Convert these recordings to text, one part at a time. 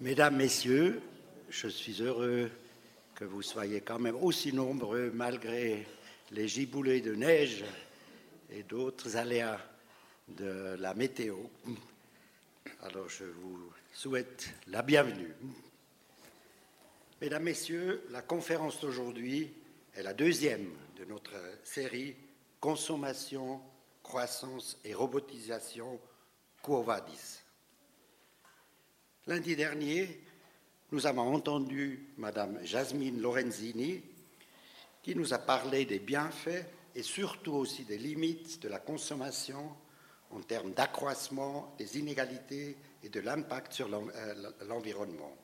Mesdames, Messieurs, je suis heureux que vous soyez quand même aussi nombreux malgré les giboulées de neige et d'autres aléas de la météo. Alors je vous souhaite la bienvenue. Mesdames, Messieurs, la conférence d'aujourd'hui est la deuxième de notre série Consommation, croissance et robotisation Vadis. Lundi dernier, nous avons entendu Madame Jasmine Lorenzini qui nous a parlé des bienfaits et surtout aussi des limites de la consommation en termes d'accroissement des inégalités et de l'impact sur euh, l'environnement.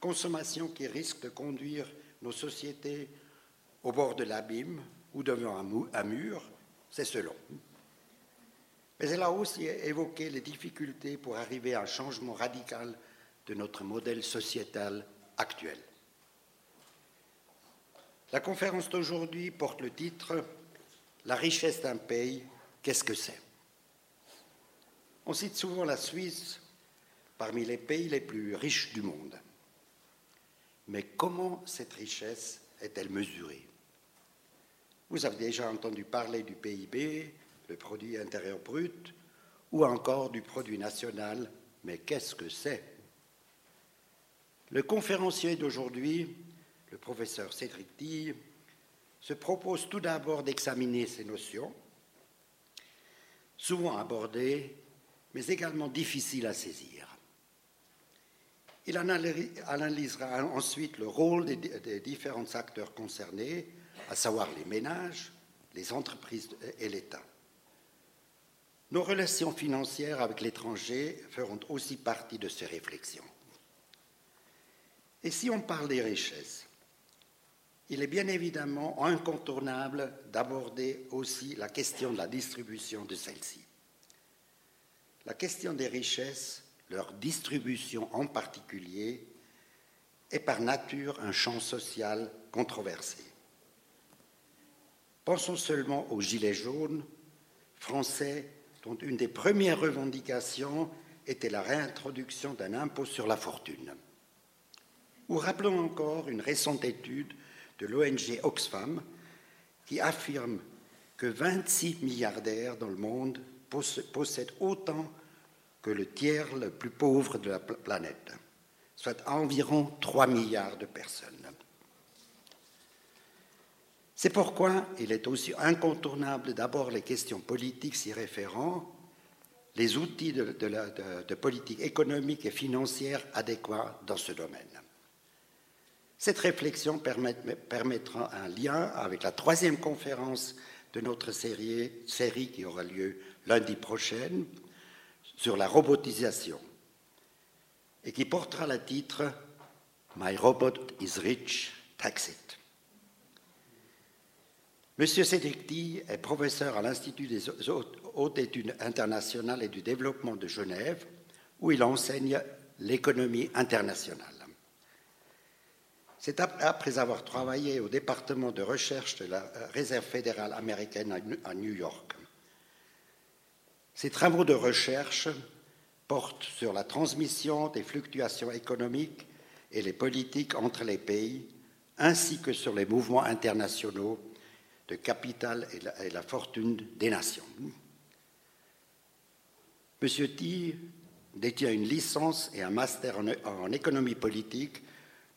Consommation qui risque de conduire nos sociétés au bord de l'abîme ou devant un mur, c'est selon. Mais elle a aussi évoqué les difficultés pour arriver à un changement radical de notre modèle sociétal actuel. La conférence d'aujourd'hui porte le titre La richesse d'un pays, qu'est-ce que c'est? On cite souvent la Suisse parmi les pays les plus riches du monde. Mais comment cette richesse est-elle mesurée? Vous avez déjà entendu parler du PIB, le produit intérieur brut, ou encore du produit national, mais qu'est-ce que c'est? Le conférencier d'aujourd'hui, le professeur Cédric Tille, se propose tout d'abord d'examiner ces notions, souvent abordées, mais également difficiles à saisir. Il analysera ensuite le rôle des différents acteurs concernés, à savoir les ménages, les entreprises et l'État. Nos relations financières avec l'étranger feront aussi partie de ces réflexions. Et si on parle des richesses, il est bien évidemment incontournable d'aborder aussi la question de la distribution de celles-ci. La question des richesses, leur distribution en particulier, est par nature un champ social controversé. Pensons seulement aux Gilets jaunes, français dont une des premières revendications était la réintroduction d'un impôt sur la fortune. Ou rappelons encore une récente étude de l'ONG Oxfam qui affirme que 26 milliardaires dans le monde possèdent autant que le tiers le plus pauvre de la planète, soit environ 3 milliards de personnes. C'est pourquoi il est aussi incontournable d'abord les questions politiques s'y référant, les outils de, politique économique et financière adéquats dans ce domaine. Cette réflexion permettra un lien avec la troisième conférence de notre série, série qui aura lieu lundi prochain sur la robotisation et qui portera le titre My robot is rich, tax it. Monsieur Cédric est professeur à l'Institut des hautes études internationales et du développement de Genève, où il enseigne l'économie internationale. C'est après avoir travaillé au département de recherche de la Réserve fédérale américaine à New York. Ses travaux de recherche portent sur la transmission des fluctuations économiques et les politiques entre les pays, ainsi que sur les mouvements internationaux de capital et la, fortune des nations. Monsieur T détient une licence et un master en, économie politique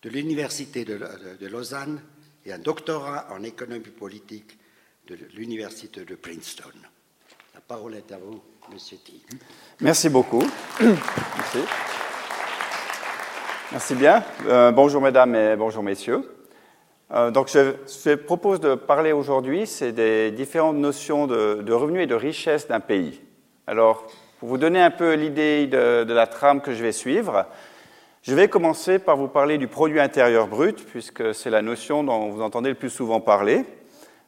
de l'Université de, Lausanne et un doctorat en économie politique de l'Université de Princeton. La parole est à vous, Monsieur T. Merci beaucoup. Merci. Merci bien. Euh, bonjour mesdames et bonjour messieurs. Euh, donc, je, je, propose de parler aujourd'hui, c'est des différentes notions de, revenus et de richesse d'un pays. Alors, pour vous donner un peu l'idée de, de, la trame que je vais suivre, je vais commencer par vous parler du produit intérieur brut, puisque c'est la notion dont vous entendez le plus souvent parler,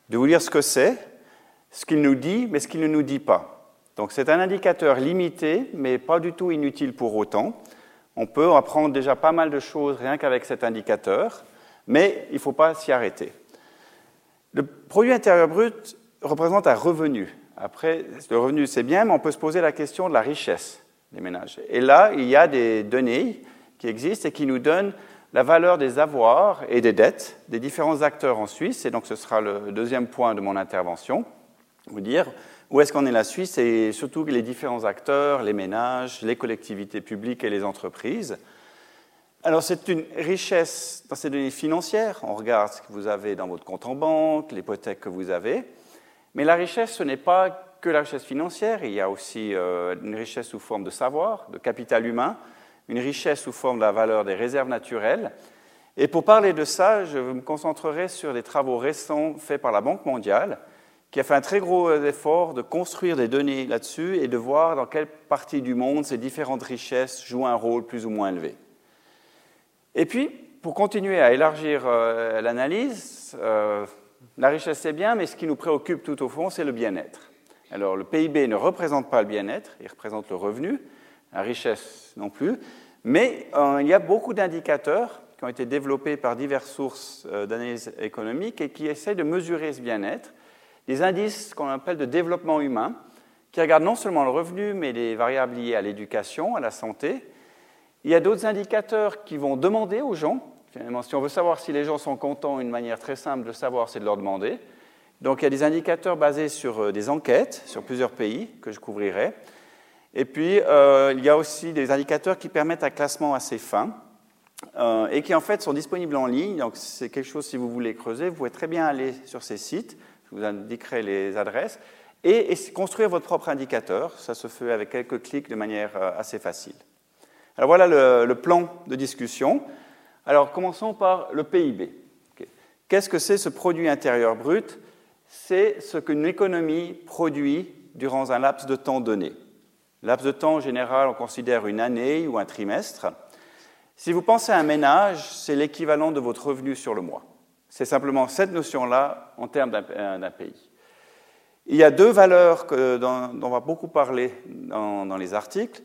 de vous dire ce que c'est, ce qu'il nous dit, mais ce qu'il ne nous dit pas. Donc, c'est un indicateur limité, mais pas du tout inutile pour autant. On peut apprendre déjà pas mal de choses rien qu'avec cet indicateur mais il ne faut pas s'y arrêter. Le produit intérieur brut représente un revenu. Après, le revenu, c'est bien, mais on peut se poser la question de la richesse des ménages. Et là, il y a des données qui existe et qui nous donne la valeur des avoirs et des dettes des différents acteurs en Suisse. Et donc ce sera le deuxième point de mon intervention, vous dire où est-ce qu'en est la Suisse et surtout les différents acteurs, les ménages, les collectivités publiques et les entreprises. Alors c'est une richesse dans ces données financières. On regarde ce que vous avez dans votre compte en banque, l'hypothèque que vous avez. Mais la richesse, ce n'est pas que la richesse financière, il y a aussi euh, une richesse sous forme de savoir, de capital humain, une richesse sous forme de la valeur des réserves naturelles. Et pour parler de ça, je me concentrerai sur des travaux récents faits par la Banque mondiale, qui a fait un très gros effort de construire des données là-dessus et de voir dans quelle partie du monde ces différentes richesses jouent un rôle plus ou moins élevé. Et puis, pour continuer à élargir euh, l'analyse, euh, la richesse c'est bien, mais ce qui nous préoccupe tout au fond, c'est le bien-être. Alors, le PIB ne représente pas le bien-être, il représente le revenu, la richesse non plus, mais euh, il y a beaucoup d'indicateurs qui ont été développés par diverses sources d'analyse économique et qui essaient de mesurer ce bien-être des indices qu'on appelle de développement humain, qui regardent non seulement le revenu, mais les variables liées à l'éducation, à la santé. Il y a d'autres indicateurs qui vont demander aux gens, finalement, si on veut savoir si les gens sont contents, une manière très simple de savoir, c'est de leur demander. Donc il y a des indicateurs basés sur euh, des enquêtes sur plusieurs pays que je couvrirai. Et puis euh, il y a aussi des indicateurs qui permettent un classement assez fin euh, et qui en fait sont disponibles en ligne. Donc c'est quelque chose, si vous voulez creuser, vous pouvez très bien aller sur ces sites je vous indiquerai les adresses, et, construire votre propre indicateur. Ça se fait avec quelques clics de manière assez facile. Alors voilà le, plan de discussion. Alors commençons par le PIB. Qu'est-ce que c'est ce produit intérieur brut? C'est ce qu'une économie produit durant un laps de temps donné. Laps de temps en général, on considère une année ou un trimestre. Si vous pensez à un ménage, c'est l'équivalent de votre revenu sur le mois. C'est simplement cette notion-là en termes d'un pays. Il y a deux valeurs dont, on va beaucoup parler dans, les articles.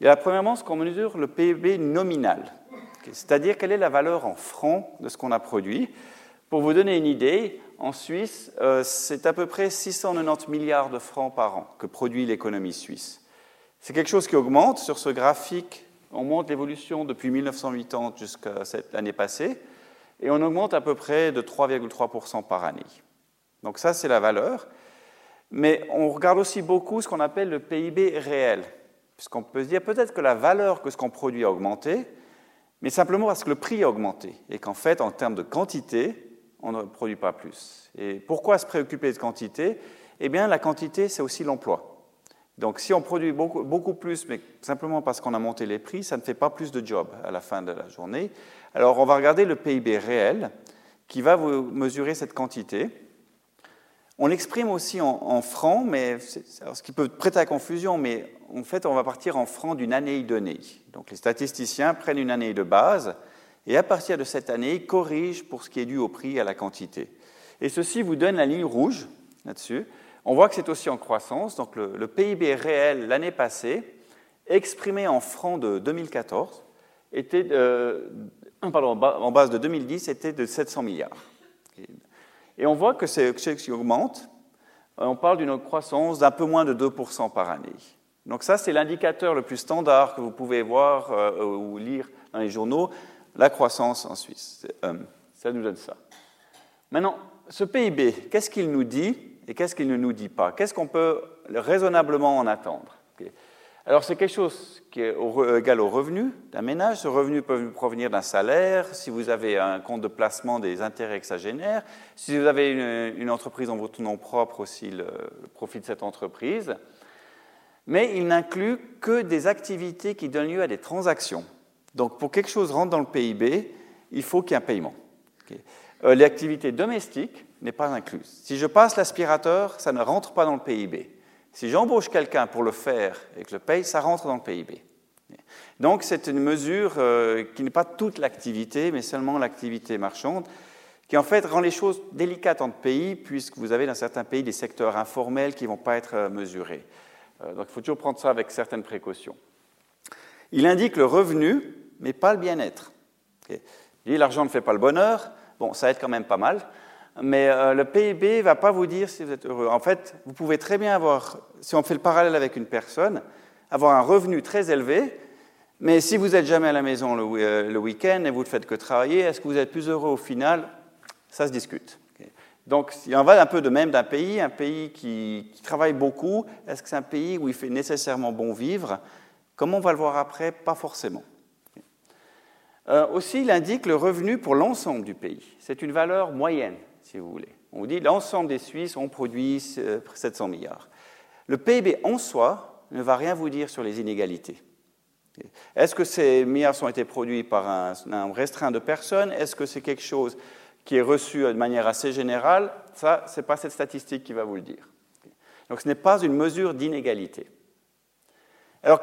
Il y a premièrement ce qu'on mesure le PIB nominal, c'est-à-dire quelle est la valeur en francs de ce qu'on a produit. Pour vous donner une idée, en Suisse, euh, c'est à peu près 690 milliards de francs par an que produit l'économie suisse. C'est quelque chose qui augmente. Sur ce graphique, on montre l'évolution depuis 1980 jusqu'à cette année passée et on augmente à peu près de 3,3% par année. Donc ça, c'est la valeur. Mais on regarde aussi beaucoup ce qu'on appelle le PIB réel, puisqu'on peut se dire peut-être que la valeur que ce qu'on produit a augmenté, mais simplement parce que le prix a augmenté, et qu'en fait, en termes de quantité, on ne produit pas plus. Et pourquoi se préoccuper de quantité? Eh bien, la quantité, c'est aussi l'emploi. Donc si on produit beaucoup, beaucoup plus, mais simplement parce qu'on a monté les prix, ça ne fait pas plus de job à la fin de la journée. Alors on va regarder le PIB réel qui va vous mesurer cette quantité. On l'exprime aussi en, francs, mais ce qui peut prêter à confusion, mais en fait on va partir en francs d'une année donnée. Donc les statisticiens prennent une année de base et à partir de cette année ils corrigent pour ce qui est dû au prix et à la quantité. Et ceci vous donne la ligne rouge là-dessus. On voit que c'est aussi en croissance, donc le, PIB réel l'année passée, exprimé en francs de 2014, était de, pardon, en base de 2010 était de 700 milliards. Et on voit que c'est ce qui augmente. On parle d'une croissance d'un peu moins de 2% par année. Donc ça, c'est l'indicateur le plus standard que vous pouvez voir euh, ou lire dans les journaux, la croissance en Suisse. Euh, ça nous donne ça. Maintenant, ce PIB, qu'est-ce qu'il nous dit et qu'est-ce qu'il ne nous dit pas? Qu'est-ce qu'on peut raisonnablement en attendre? Alors c'est quelque chose qui est égal au revenu d'un ménage. Ce revenu peut provenir d'un salaire, si vous avez un compte de placement, des intérêts que ça génère. Si vous avez une, entreprise en votre nom propre aussi, le, profit de cette entreprise. Mais il n'inclut que des activités qui donnent lieu à des transactions. Donc pour que quelque chose rentre dans le PIB, il faut qu'il y ait un paiement. Euh, l'activité domestique n'est pas incluse. Si je passe l'aspirateur, ça ne rentre pas dans le PIB. Si j'embauche quelqu'un pour le faire et que je le paye, ça rentre dans le PIB. Donc c'est une mesure euh, qui n'est pas toute l'activité, mais seulement l'activité marchande, qui en fait rend les choses délicates entre pays, puisque vous avez dans certains pays des secteurs informels qui ne vont pas être euh, mesurés. Euh, donc il faut toujours prendre ça avec certaines précautions. Il indique le revenu, mais pas le bien-être. Il dit l'argent ne fait pas le bonheur, bon, ça aide quand même pas mal, mais euh, le PIB ne va pas vous dire si vous êtes heureux. En fait, vous pouvez très bien avoir, si on fait le parallèle avec une personne, avoir un revenu très élevé, Mais si vous n'êtes jamais à la maison le, euh, week-end et vous ne faites que travailler, est-ce que vous êtes plus heureux au final? Ça se discute. Donc, il en va un peu de même d'un pays, un pays qui, travaille beaucoup. Est-ce que c'est un pays où il fait nécessairement bon vivre? Comment on va le voir après Pas forcément. Euh, aussi, il indique le revenu pour l'ensemble du pays. C'est une valeur moyenne, si vous voulez. On dit l'ensemble des Suisses ont produit 700 milliards. Le PIB en soi ne va rien vous dire sur les inégalités. Est-ce que ces milliards ont été produits par un, un restreint de personnes? Est-ce que c'est quelque chose qui est reçu de manière assez générale, ça, ce n'est pas cette statistique qui va vous le dire. Donc ce n'est pas une mesure d'inégalité. Alors,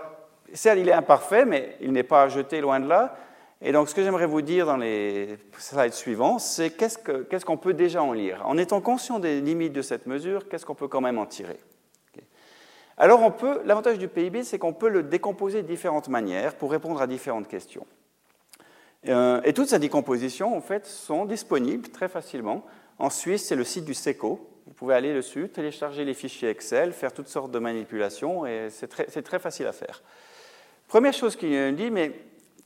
certes, il est imparfait, mais il n'est pas à jeter loin de là. Et donc, ce que j'aimerais vous dire dans les slides suivants, c'est qu'est-ce qu'on peut déjà en lire? En étant conscient des limites de cette mesure, qu'est-ce qu'on peut quand même en tirer? Alors, on peut, l'avantage du PIB, c'est qu'on peut le décomposer de différentes manières pour répondre à différentes questions. Euh, et toutes ces décompositions, en fait, sont disponibles très facilement. En Suisse, c'est le site du SECO. Vous pouvez aller dessus, télécharger les fichiers Excel, faire toutes sortes de manipulations, et c'est très, facile à faire. Première chose qu'il dit, mais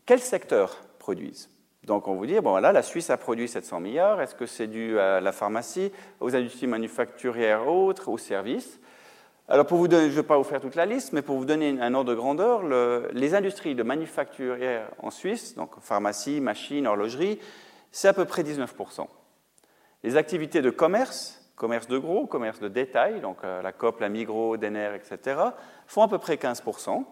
quels secteurs produisent Donc on vous dit, bon voilà, la Suisse a produit 700 milliards, est-ce que c'est dû à la pharmacie, aux industries manufacturières autres, aux services? Alors, pour vous donner, je ne vais pas vous faire toute la liste, mais pour vous donner un ordre de grandeur, les industries de manufacturière en Suisse, donc pharmacie, machine, horlogerie, c'est à peu près 19%. Les activités de commerce, commerce de gros, commerce de détail, donc euh, la COP, la Migros, Denner, etc., font à peu près 15%.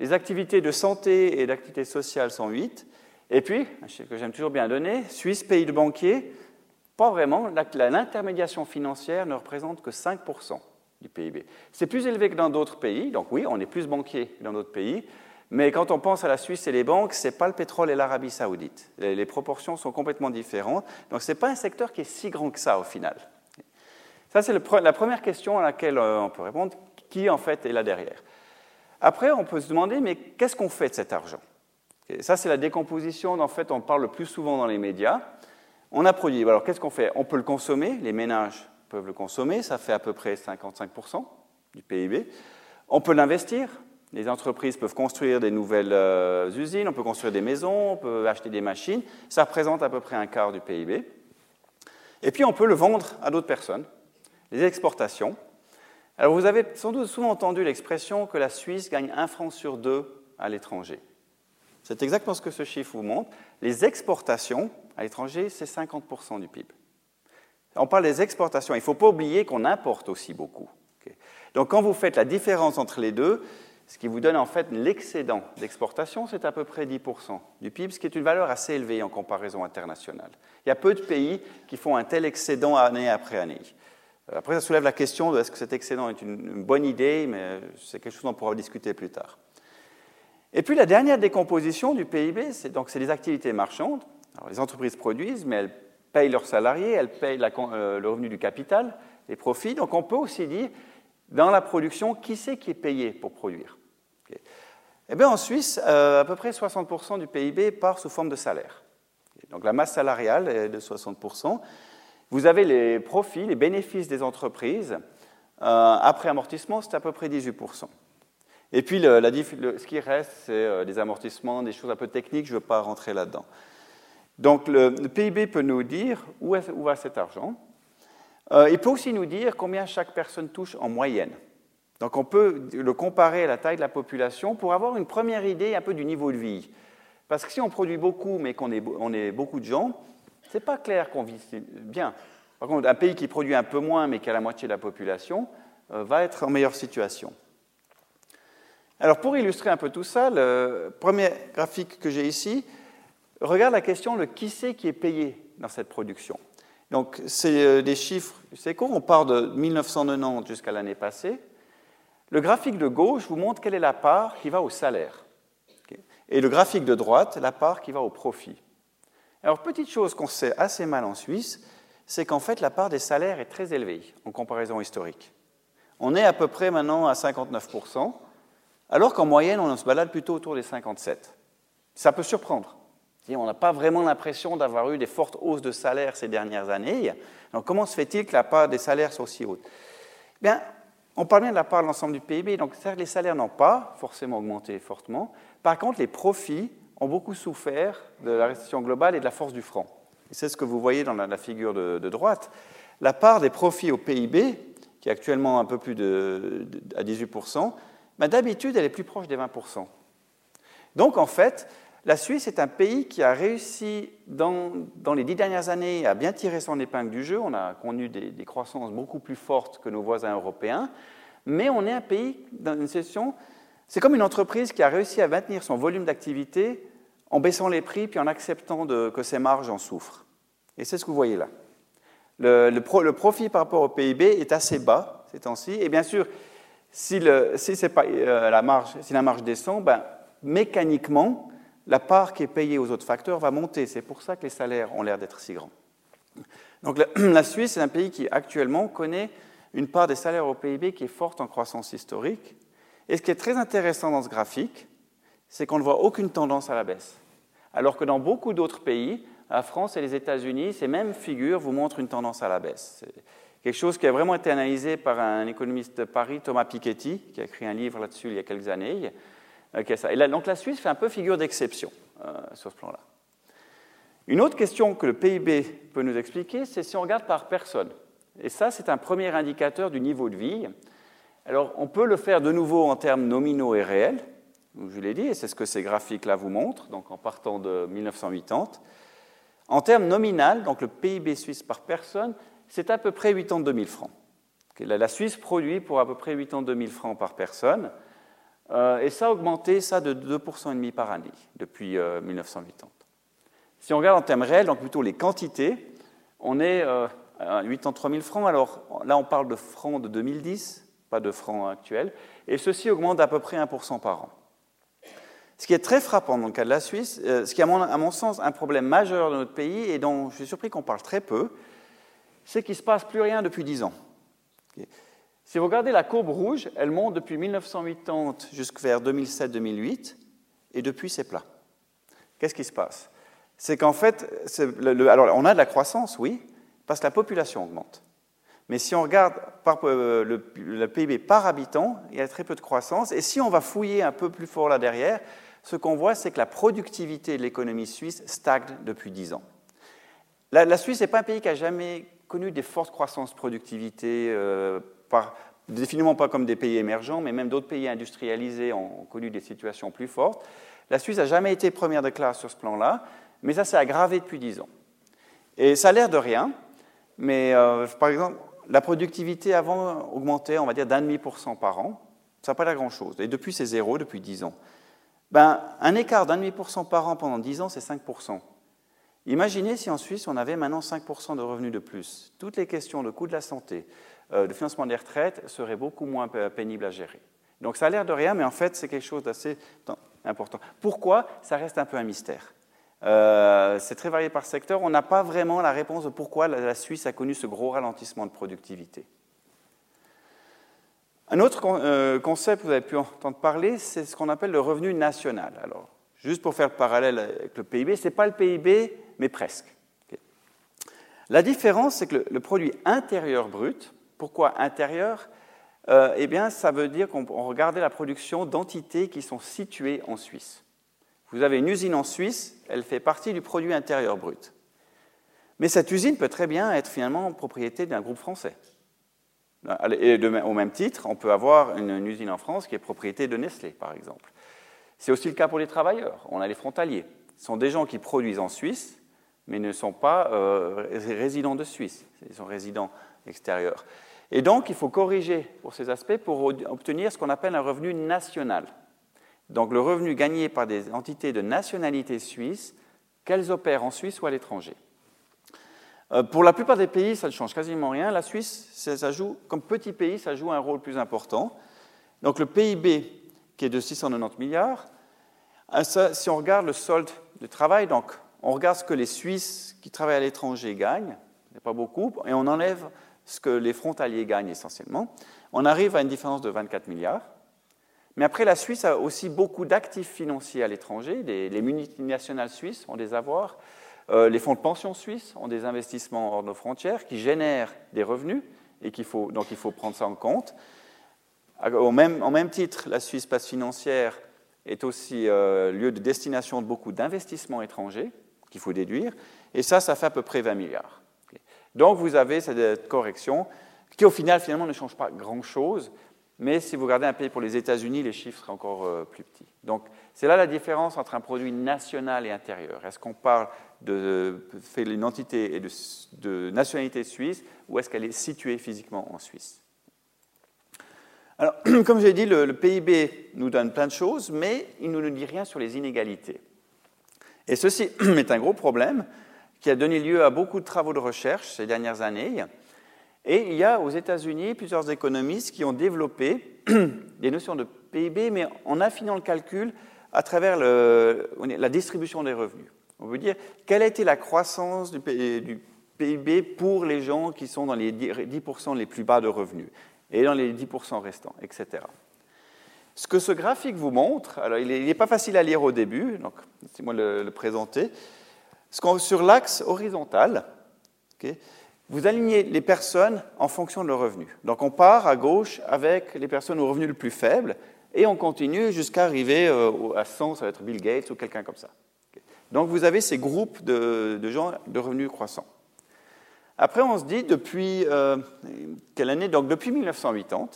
Les activités de santé et d'activité sociale sont 8%. Et puis, un chiffre que j'aime toujours bien donner, Suisse, pays de banquier, pas vraiment, l'intermédiation financière ne représente que 5% du PIB. C'est plus élevé que dans d'autres pays, donc oui, on est plus banquier que dans d'autres pays, mais quand on pense à la Suisse et les banques, ce n'est pas le pétrole et l'Arabie saoudite. Les, proportions sont complètement différentes, donc ce n'est pas un secteur qui est si grand que ça au final. Ça, c'est la première question à laquelle euh, on peut répondre, qui en fait est là derrière. Après, on peut se demander, mais qu'est-ce qu'on fait de cet argent? Ça, c'est la décomposition, en fait, on parle le plus souvent dans les médias. On a produit, alors qu'est-ce qu'on fait? On peut le consommer, les ménages peuvent le consommer, ça fait à peu près 55% du PIB. On peut l'investir, les entreprises peuvent construire des nouvelles euh, usines, on peut construire des maisons, on peut acheter des machines, ça représente à peu près un quart du PIB. Et puis on peut le vendre à d'autres personnes, les exportations. Alors vous avez sans doute souvent entendu l'expression que la Suisse gagne un franc sur deux à l'étranger. C'est exactement ce que ce chiffre vous montre. Les exportations à l'étranger, c'est 50% du PIB. On parle des exportations. Il ne faut pas oublier qu'on importe aussi beaucoup. Donc quand vous faites la différence entre les deux, ce qui vous donne en fait l'excédent d'exportation, c'est à peu près 10% du PIB, ce qui est une valeur assez élevée en comparaison internationale. Il y a peu de pays qui font un tel excédent année après année. Euh, après, ça soulève la question de est-ce que cet excédent est une bonne idée, mais c'est quelque chose dont on pourra discuter plus tard. Et puis la dernière décomposition du PIB, c'est donc c'est les activités marchandes. Les entreprises produisent, mais elles payent leurs salariés, elles payent euh, le revenu du capital, les profits. Donc on peut aussi dire, dans la production, qui c'est qui est payé pour produire Eh bien en Suisse, euh, à peu près 60% du PIB part sous forme de salaire. Donc la masse salariale est de 60%. Vous avez les profits, les bénéfices des entreprises. Euh, après amortissement, c'est à peu près 18%. Et puis, ce qui reste, c'est des amortissements, des choses un peu techniques, je ne veux pas rentrer là-dedans. Donc le, PIB peut nous dire où, va cet argent. Euh, il peut aussi nous dire combien chaque personne touche en moyenne. Donc on peut le comparer à la taille de la population pour avoir une première idée un peu du niveau de vie. Parce que si on produit beaucoup mais qu'on est, on est beaucoup de gens, ce n'est pas clair qu'on vit bien. Par contre, un pays qui produit un peu moins mais qui a la moitié de la population euh, va être en meilleure situation. Alors pour illustrer un peu tout ça, le premier graphique que j'ai ici, regarde la question de qui c'est qui est payé dans cette production. Donc, c'est euh, des chiffres, c'est court, on part de 1990 jusqu'à l'année passée. Le graphique de gauche vous montre quelle est la part qui va au salaire. Et le graphique de droite, la part qui va au profit. Alors, petite chose qu'on sait assez mal en Suisse, c'est qu'en fait, la part des salaires est très élevée en comparaison historique. On est à peu près maintenant à 59%, alors qu'en moyenne, on se balade plutôt autour des 57%. Ça peut surprendre. On n'a pas vraiment l'impression d'avoir eu des fortes hausses de salaire ces dernières années. Donc comment se fait-il que la part des salaires soit aussi haute? Bien, on parle bien de la part de l'ensemble du PIB. Donc les salaires n'ont pas forcément augmenté fortement, Par contre, les profits ont beaucoup souffert de la récession globale et de la force du franc. C'est ce que vous voyez dans la, figure de, droite. La part des profits au PIB, qui est actuellement un peu plus de, à 18%, ben, d'habitude, elle est plus proche des 20%. Donc, en fait, la Suisse est un pays qui a réussi dans, les dix dernières années à bien tirer son épingle du jeu. On a connu des, croissances beaucoup plus fortes que nos voisins européens, mais on est un pays dans une situation. C'est comme une entreprise qui a réussi à maintenir son volume d'activité en baissant les prix puis en acceptant que ses marges en souffrent. Et c'est ce que vous voyez là. Le, profit par rapport au PIB est assez bas ces temps-ci. Et bien sûr, si, euh, la, marge, descend, ben, mécaniquement, la part qui est payée aux autres facteurs va monter. C'est pour ça que les salaires ont l'air d'être si grands. Donc la Suisse est un pays qui actuellement connaît une part des salaires au PIB qui est forte en croissance historique. Et ce qui est très intéressant dans ce graphique, c'est qu'on ne voit aucune tendance à la baisse. Alors que dans beaucoup d'autres pays, la France et les États-Unis, ces mêmes figures vous montrent une tendance à la baisse. C'est quelque chose qui a vraiment été analysé par un économiste de Paris, Thomas Piketty, qui a écrit un livre là-dessus il y a quelques années. Euh, et là, donc la Suisse fait un peu figure d'exception euh, sur ce plan-là. Une autre question que le PIB peut nous expliquer, c'est si on regarde par personne. Et ça, c'est un premier indicateur du niveau de vie. Alors, on peut le faire de nouveau en termes nominaux et réels je l'ai dit, et c'est ce que ces graphiques-là vous montrent, donc en partant de 1980. En termes nominal, donc le PIB suisse par personne, c'est à peu près 82 000 francs. La Suisse produit pour à peu près 82 000 francs par personne, euh, et ça a augmenté ça de 2,5% par année depuis 1980. Euh, si on regarde en termes réels, donc plutôt les quantités, on est euh, à 83 000 francs. Alors là, on parle de francs de 2010, pas de francs actuels, et ceci augmente d'à peu près 1% par an. Ce qui est très frappant dans le cas de la Suisse, euh, ce qui est à mon, sens un problème majeur de notre pays et dont je suis surpris qu'on parle très peu, c'est qu'il ne se passe plus rien depuis 10 ans. Si vous regardez la courbe rouge, elle monte depuis 1980 jusqu'à 2007-2008, et depuis c'est plat. Qu'est-ce qui se passe? C'est qu'en fait, alors on a de la croissance, oui, parce que la population augmente. Mais si on regarde euh, le, PIB par habitant, il y a très peu de croissance. Et si on va fouiller un peu plus fort là derrière, ce qu'on voit, c'est que la productivité de l'économie suisse stagne depuis 10 ans. La, Suisse n'est pas un pays qui a jamais connu des fortes croissances productivité, euh, définitivement pas comme des pays émergents, mais même d'autres pays industrialisés ont connu des situations plus fortes. La Suisse n'a jamais été première de classe sur ce plan-là, mais ça s'est aggravé depuis 10 ans. Et ça a l'air de rien, mais euh, par exemple, la productivité avant augmentait, on va dire, d'un demi pour cent par an. Ça n'a pas l'air grand-chose. Et depuis, c'est zéro depuis 10 ans. Ben, un écart d'un demi pour cent par an pendant 10 ans, c'est 5% Imaginez si en Suisse, on avait maintenant 5% de revenus de plus. Toutes les questions de coût de la santé, euh, de financement des retraites seraient beaucoup moins pénibles à gérer. Donc ça a l'air de rien, mais en fait, c'est quelque chose d'assez important. Pourquoi? Ça reste un peu un mystère. Euh, c'est très varié par secteur. On n'a pas vraiment la réponse de pourquoi la Suisse a connu ce gros ralentissement de productivité. Un autre euh, concept que vous avez pu entendre parler, c'est ce qu'on appelle le revenu national. Alors, juste pour faire le parallèle avec le PIB, ce n'est pas le PIB, mais presque. La différence, c'est que le, produit intérieur brut, pourquoi intérieur? Euh, Eh bien, ça veut dire qu'on regardait la production d'entités qui sont situées en Suisse. Vous avez une usine en Suisse, elle fait partie du produit intérieur brut. Mais cette usine peut très bien être finalement propriété d'un groupe français. Et au même titre, on peut avoir une, usine en France qui est propriété de Nestlé, par exemple. C'est aussi le cas pour les travailleurs. On a les frontaliers. Ce sont des gens qui produisent en Suisse, mais ne sont pas euh, résidents de Suisse. Ils sont résidents extérieurs. Et donc, il faut corriger pour ces aspects pour obtenir ce qu'on appelle un revenu national. Donc, le revenu gagné par des entités de nationalité suisse, qu'elles opèrent en Suisse ou à l'étranger. Euh, pour la plupart des pays, ça ne change quasiment rien. La Suisse, comme petit pays, ça joue un rôle plus important. Donc le PIB, qui est de 690 milliards, euh, si on regarde le solde de travail, donc on regarde ce que les Suisses qui travaillent à l'étranger gagnent, n'y a pas beaucoup, et on enlève ce que les frontaliers gagnent essentiellement, on arrive à une différence de 24 milliards. Mais après, la Suisse a aussi beaucoup d'actifs financiers à l'étranger. Les, les multinationales suisses ont des avoirs. Euh, les fonds de pension suisses ont des investissements hors nos frontières qui génèrent des revenus et faut, donc il faut prendre ça en compte. Au même, en même titre, la Suisse passe financière est aussi euh, lieu de destination de beaucoup d'investissements étrangers qu'il faut déduire, et ça, ça fait à peu près 20 milliards. Donc vous avez cette correction qui au final finalement ne change pas grand-chose, mais si vous regardez un pays pour les États-Unis, les chiffres seraient encore euh, plus petits. Donc c'est là la différence entre un produit national et intérieur. Est-ce qu'on parle de, une entité et de, nationalité suisse ou est-ce qu'elle est située physiquement en Suisse? Alors, comme j'ai dit, le, PIB nous donne plein de choses, mais il ne nous dit rien sur les inégalités. Et ceci est un gros problème qui a donné lieu à beaucoup de travaux de recherche ces dernières années. Et il y a aux États-Unis plusieurs économistes qui ont développé des notions de PIB, mais en affinant le calcul à travers la distribution des revenus. On veut dire quelle a été la croissance du PIB pour les gens qui sont dans les 10% les plus bas de revenus et dans les 10% restants, etc. Ce que ce graphique vous montre, alors il n'est pas facile à lire au début, donc laissez-moi le, le, présenter. Sur l'axe horizontal, vous alignez les personnes en fonction de leur revenu. Donc on part à gauche avec les personnes au revenu le plus faible et on continue jusqu'à arriver euh, à 100, ça va être Bill Gates ou quelqu'un comme ça. Donc vous avez ces groupes de, de gens de revenus croissants. Après, on se dit, depuis euh, quelle année? Donc, depuis 1980,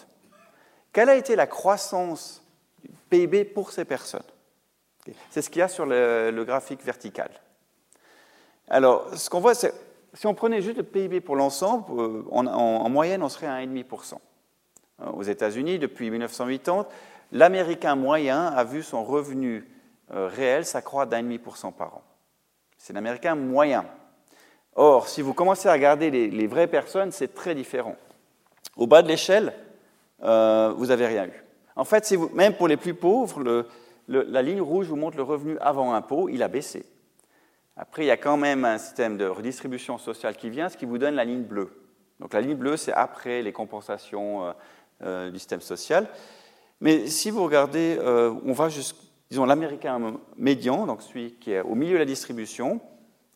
quelle a été la croissance du PIB pour ces personnes? C'est ce qu'il y a sur le, graphique vertical. Alors, ce qu'on voit, c'est si on prenait juste le PIB pour l'ensemble, euh, en, moyenne, on serait à 1,5%. Euh, aux États-Unis, depuis 1980, l'Américain moyen a vu son revenu réel s'accroître d'1,5% par an. C'est l'Américain moyen. Or, si vous commencez à regarder les, vraies personnes, c'est très différent. Au bas de l'échelle, euh, vous n'avez rien eu. En fait, même pour les plus pauvres, la ligne rouge vous montre le revenu avant impôt, il a baissé. Après, il y a quand même un système de redistribution sociale qui vient, ce qui vous donne la ligne bleue. Donc la ligne bleue, c'est après les compensations euh, euh, du système social. Mais si vous regardez, on va jusqu'à, disons, l'américain médian, donc celui qui est au milieu de la distribution,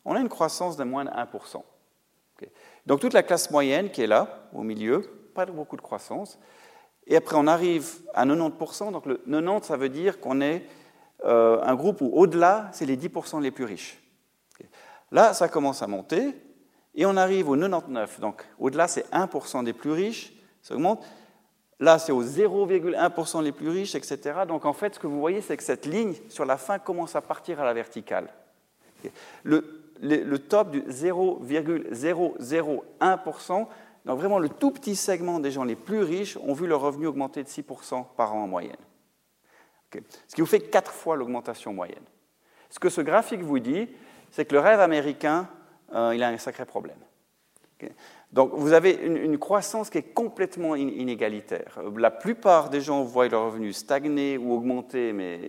on a une croissance de moins de 1%. Donc toute la classe moyenne qui est là, au milieu, pas beaucoup de croissance. Et après, on arrive à 90%. Donc le 90, ça veut dire qu'on est euh, un groupe où au-delà, c'est les 10% les plus riches. Là, ça commence à monter. Et on arrive au 99. Donc au-delà, c'est 1% des plus riches. Ça augmente. Là, c'est aux 0,1% les plus riches, etc. Donc en fait, ce que vous voyez, c'est que cette ligne, sur la fin, commence à partir à la verticale. Le, top du 0,001%, donc vraiment le tout petit segment des gens les plus riches ont vu leur revenu augmenter de 6% par an en moyenne. Ce qui vous fait quatre fois l'augmentation moyenne. Ce que ce graphique vous dit, c'est que le rêve américain, euh, il a un sacré problème. Donc vous avez une, croissance qui est complètement inégalitaire. La plupart des gens voient leur revenu stagner ou augmenter, mais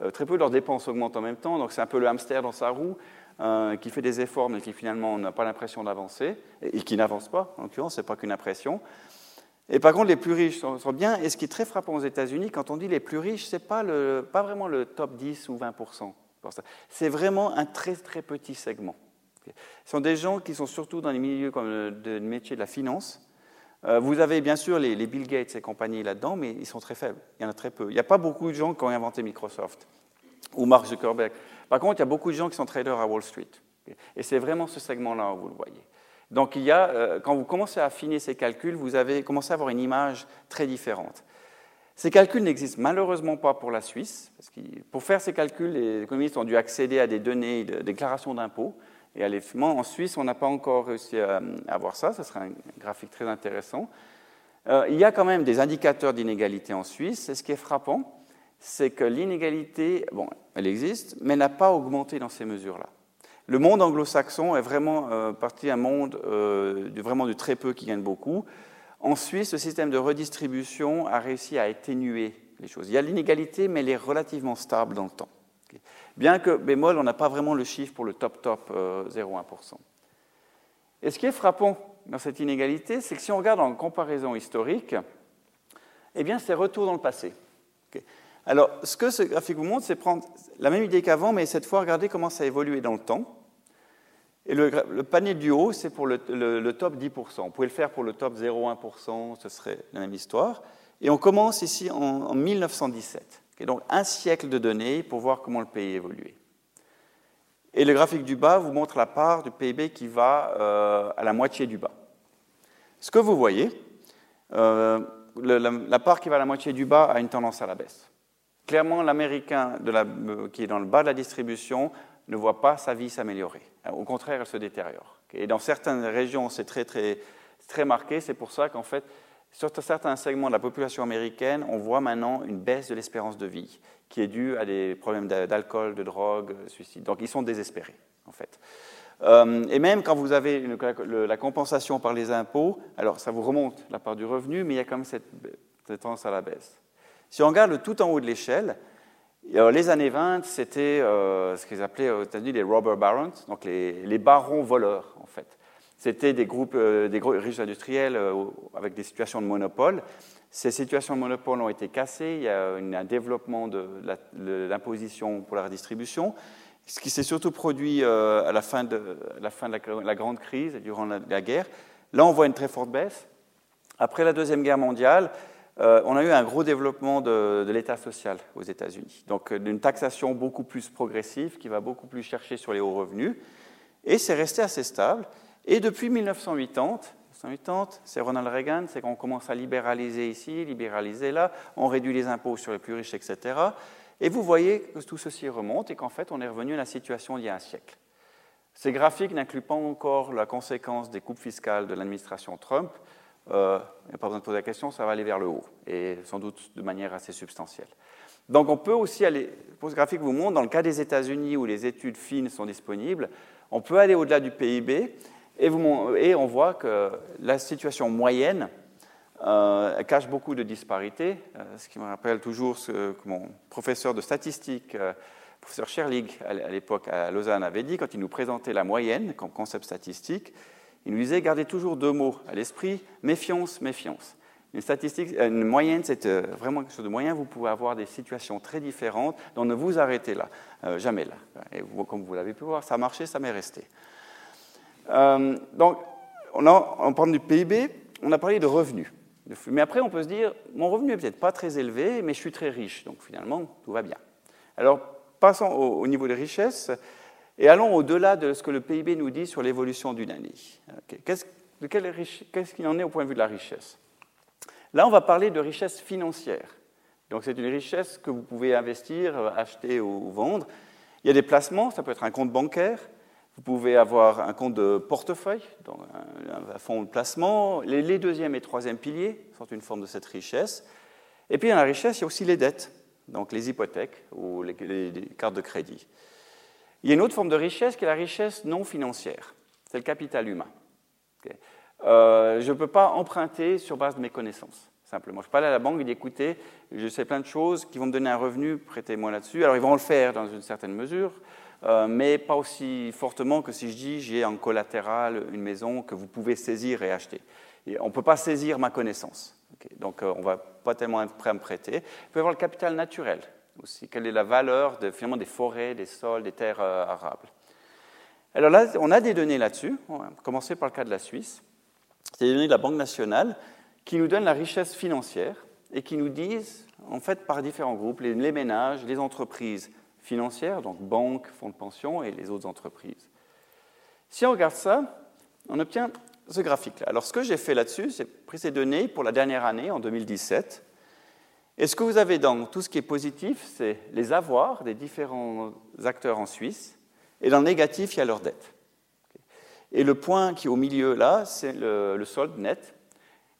euh, euh, très peu leurs dépenses augmentent en même temps, donc c'est un peu le hamster dans sa roue. Qui fait des efforts mais qui finalement n'a pas l'impression d'avancer, et, qui n'avance pas, en l'occurrence, ce n'est pas qu'une impression. Et par contre, les plus riches sont, bien, et ce qui est très frappant aux États-Unis, quand on dit les plus riches, ce n'est pas, pas vraiment le top 10 ou 20%. C'est vraiment un très très petit segment. Ce sont des gens qui sont surtout dans les milieux comme le, métier de la finance. Euh, vous avez bien sûr les, Bill Gates et compagnie là-dedans, mais ils sont très faibles. Il y en a très peu. Il n'y a pas beaucoup de gens qui ont inventé Microsoft ou Mark Zuckerberg. Par contre, il y a beaucoup de gens qui sont traders à Wall Street. Et c'est vraiment ce segment-là vous le voyez. Donc, il y a, euh, quand vous commencez à affiner ces calculs, vous avez commencé à avoir une image très différente. Ces calculs n'existent malheureusement pas pour la Suisse, parce que pour faire ces calculs, les économistes ont dû accéder à des données de déclaration d'impôts. Et en Suisse, on n'a pas encore réussi à, avoir ça. Ce serait un graphique très intéressant. Euh, il y a quand même des indicateurs d'inégalité en Suisse. Et ce qui est frappant, c'est que l'inégalité, bon, elle existe, mais n'a pas augmenté dans ces mesures-là. Le monde anglo-saxon est vraiment euh, parti d'un monde euh, vraiment de très peu qui gagne beaucoup. En Suisse, le système de redistribution a réussi à atténuer les choses. Il y a l'inégalité, mais elle est relativement stable dans le temps. Bien que, bémol, on n'a pas vraiment le chiffre pour le top-top 0,1%. Euh, Et ce qui est frappant dans cette inégalité, c'est que si on regarde en comparaison historique, eh bien, c'est retour dans le passé. Alors, ce que ce graphique vous montre, c'est prendre la même idée qu'avant, mais cette fois, regardez comment ça a évolué dans le temps. Et le, panier du haut, c'est pour le, top 10%. Vous pouvez le faire pour le top 0,1%, ce serait la même histoire. Et on commence ici en, 1917. donc un siècle de données pour voir comment le pays évolue. Et le graphique du bas vous montre la part du PIB qui va euh, à la moitié du bas. Ce que vous voyez, euh, la, part qui va à la moitié du bas a une tendance à la baisse. Clairement, l'Américain euh, qui est dans le bas de la distribution ne voit pas sa vie s'améliorer. Au contraire, elle se détériore. Et dans certaines régions, c'est très, très, très marqué. C'est pour ça qu'en fait, sur certains segments de la population américaine, on voit maintenant une baisse de l'espérance de vie qui est due à des problèmes d'alcool, de drogue, de suicide. Donc ils sont désespérés, en fait. Euh, et même quand vous avez la compensation par les impôts, alors ça vous remonte la part du revenu, mais il y a quand même cette, tendance à la baisse. Si on regarde tout en haut de l'échelle, les années 20, c'était euh, ce qu'ils appelaient aux États-Unis les robber barons, donc les, barons voleurs, en fait. C'était des groupes, euh, des riches industriels avec des situations de monopole. Ces situations de monopole ont été cassées, il y a un développement de l'imposition pour la redistribution ce qui s'est surtout produit euh, à la fin de, la, grande crise durant la, guerre. Là, on voit une très forte baisse. Après la Deuxième Guerre mondiale, euh, on a eu un gros développement de, l'État social aux États-Unis. Donc, d'une taxation beaucoup plus progressive qui va beaucoup plus chercher sur les hauts revenus. Et c'est resté assez stable. Et depuis 1980, 1980 c'est Ronald Reagan, c'est qu'on commence à libéraliser ici, libéraliser là, on réduit les impôts sur les plus riches, etc. Et vous voyez que tout ceci remonte et qu'en fait, on est revenu à la situation d'il y a un siècle. Ces graphiques n'incluent pas encore la conséquence des coupes fiscales de l'administration Trump. Euh, il n'y a pas besoin de poser la question, ça va aller vers le haut, et sans doute de manière assez substantielle. Donc on peut aussi aller, ce graphique vous montre, dans le cas des États-Unis où les études fines sont disponibles, on peut aller au-delà du PIB, et, on voit que la situation moyenne euh, cache beaucoup de disparités, euh, ce qui me rappelle toujours ce que mon professeur de statistique, euh, professeur Scherlig, à l'époque à Lausanne, avait dit quand il nous présentait la moyenne comme concept statistique. Il nous disait gardez toujours deux mots à l'esprit méfiance, méfiance. Une, statistique, une moyenne, c'est vraiment quelque chose de moyen. Vous pouvez avoir des situations très différentes, donc ne vous arrêtez là, jamais là. Et comme vous l'avez pu voir, ça a marché, ça m'est resté. donc, on, a, on parle du PIB, on a parlé de revenus. Mais après, on peut se dire, mon revenu n'est peut-être pas très élevé, mais je suis très riche, donc finalement, tout va bien. Alors, passons au, niveau des richesses et allons au-delà de ce que le PIB nous dit sur l'évolution d'une année. Qu'est-ce qu'il en est au point de vue de la richesse? Là, on va parler de richesse financière. Donc, c'est une richesse que vous pouvez investir, acheter ou vendre. Il y a des placements, ça peut être un compte bancaire, vous pouvez avoir un compte de portefeuille, donc un, fonds de placement. Les, les, deuxième et troisième piliers sont une forme de cette richesse. Et puis, dans la richesse, il y a aussi les dettes, donc les hypothèques ou les, cartes de crédit. Il y a une autre forme de richesse qui est la richesse non financière. C'est le capital humain. Euh, je ne peux pas emprunter sur base de mes connaissances, simplement. Je peux aller à la banque et dire, écoutez, je sais plein de choses qui vont me donner un revenu, prêtez-moi là-dessus. Alors, ils vont le faire dans une certaine mesure. Euh, mais pas aussi fortement que si je dis j'ai en collatéral une maison que vous pouvez saisir et acheter. Et on ne peut pas saisir ma connaissance. Donc euh, on ne va pas tellement être prêt à me prêter. Peut y avoir le capital naturel aussi. Quelle est la valeur finalement des forêts, des sols, des terres euh, arables? Alors là, on a des données là-dessus. On va commencer par le cas de la Suisse. C'est des données de la Banque nationale qui nous donnent la richesse financière et qui nous disent, en fait, par différents groupes, les ménages, les entreprises, financières, donc banques, fonds de pension et les autres entreprises. Si on regarde ça, on obtient ce graphique-là. Alors ce que j'ai fait là-dessus, c'est pris ces données pour la dernière année, en 2017. Et ce que vous avez dans tout ce qui est positif, c'est les avoirs des différents acteurs en Suisse. Et dans le négatif, il y a leurs dettes. Et le point qui est au milieu là, c'est le, solde net.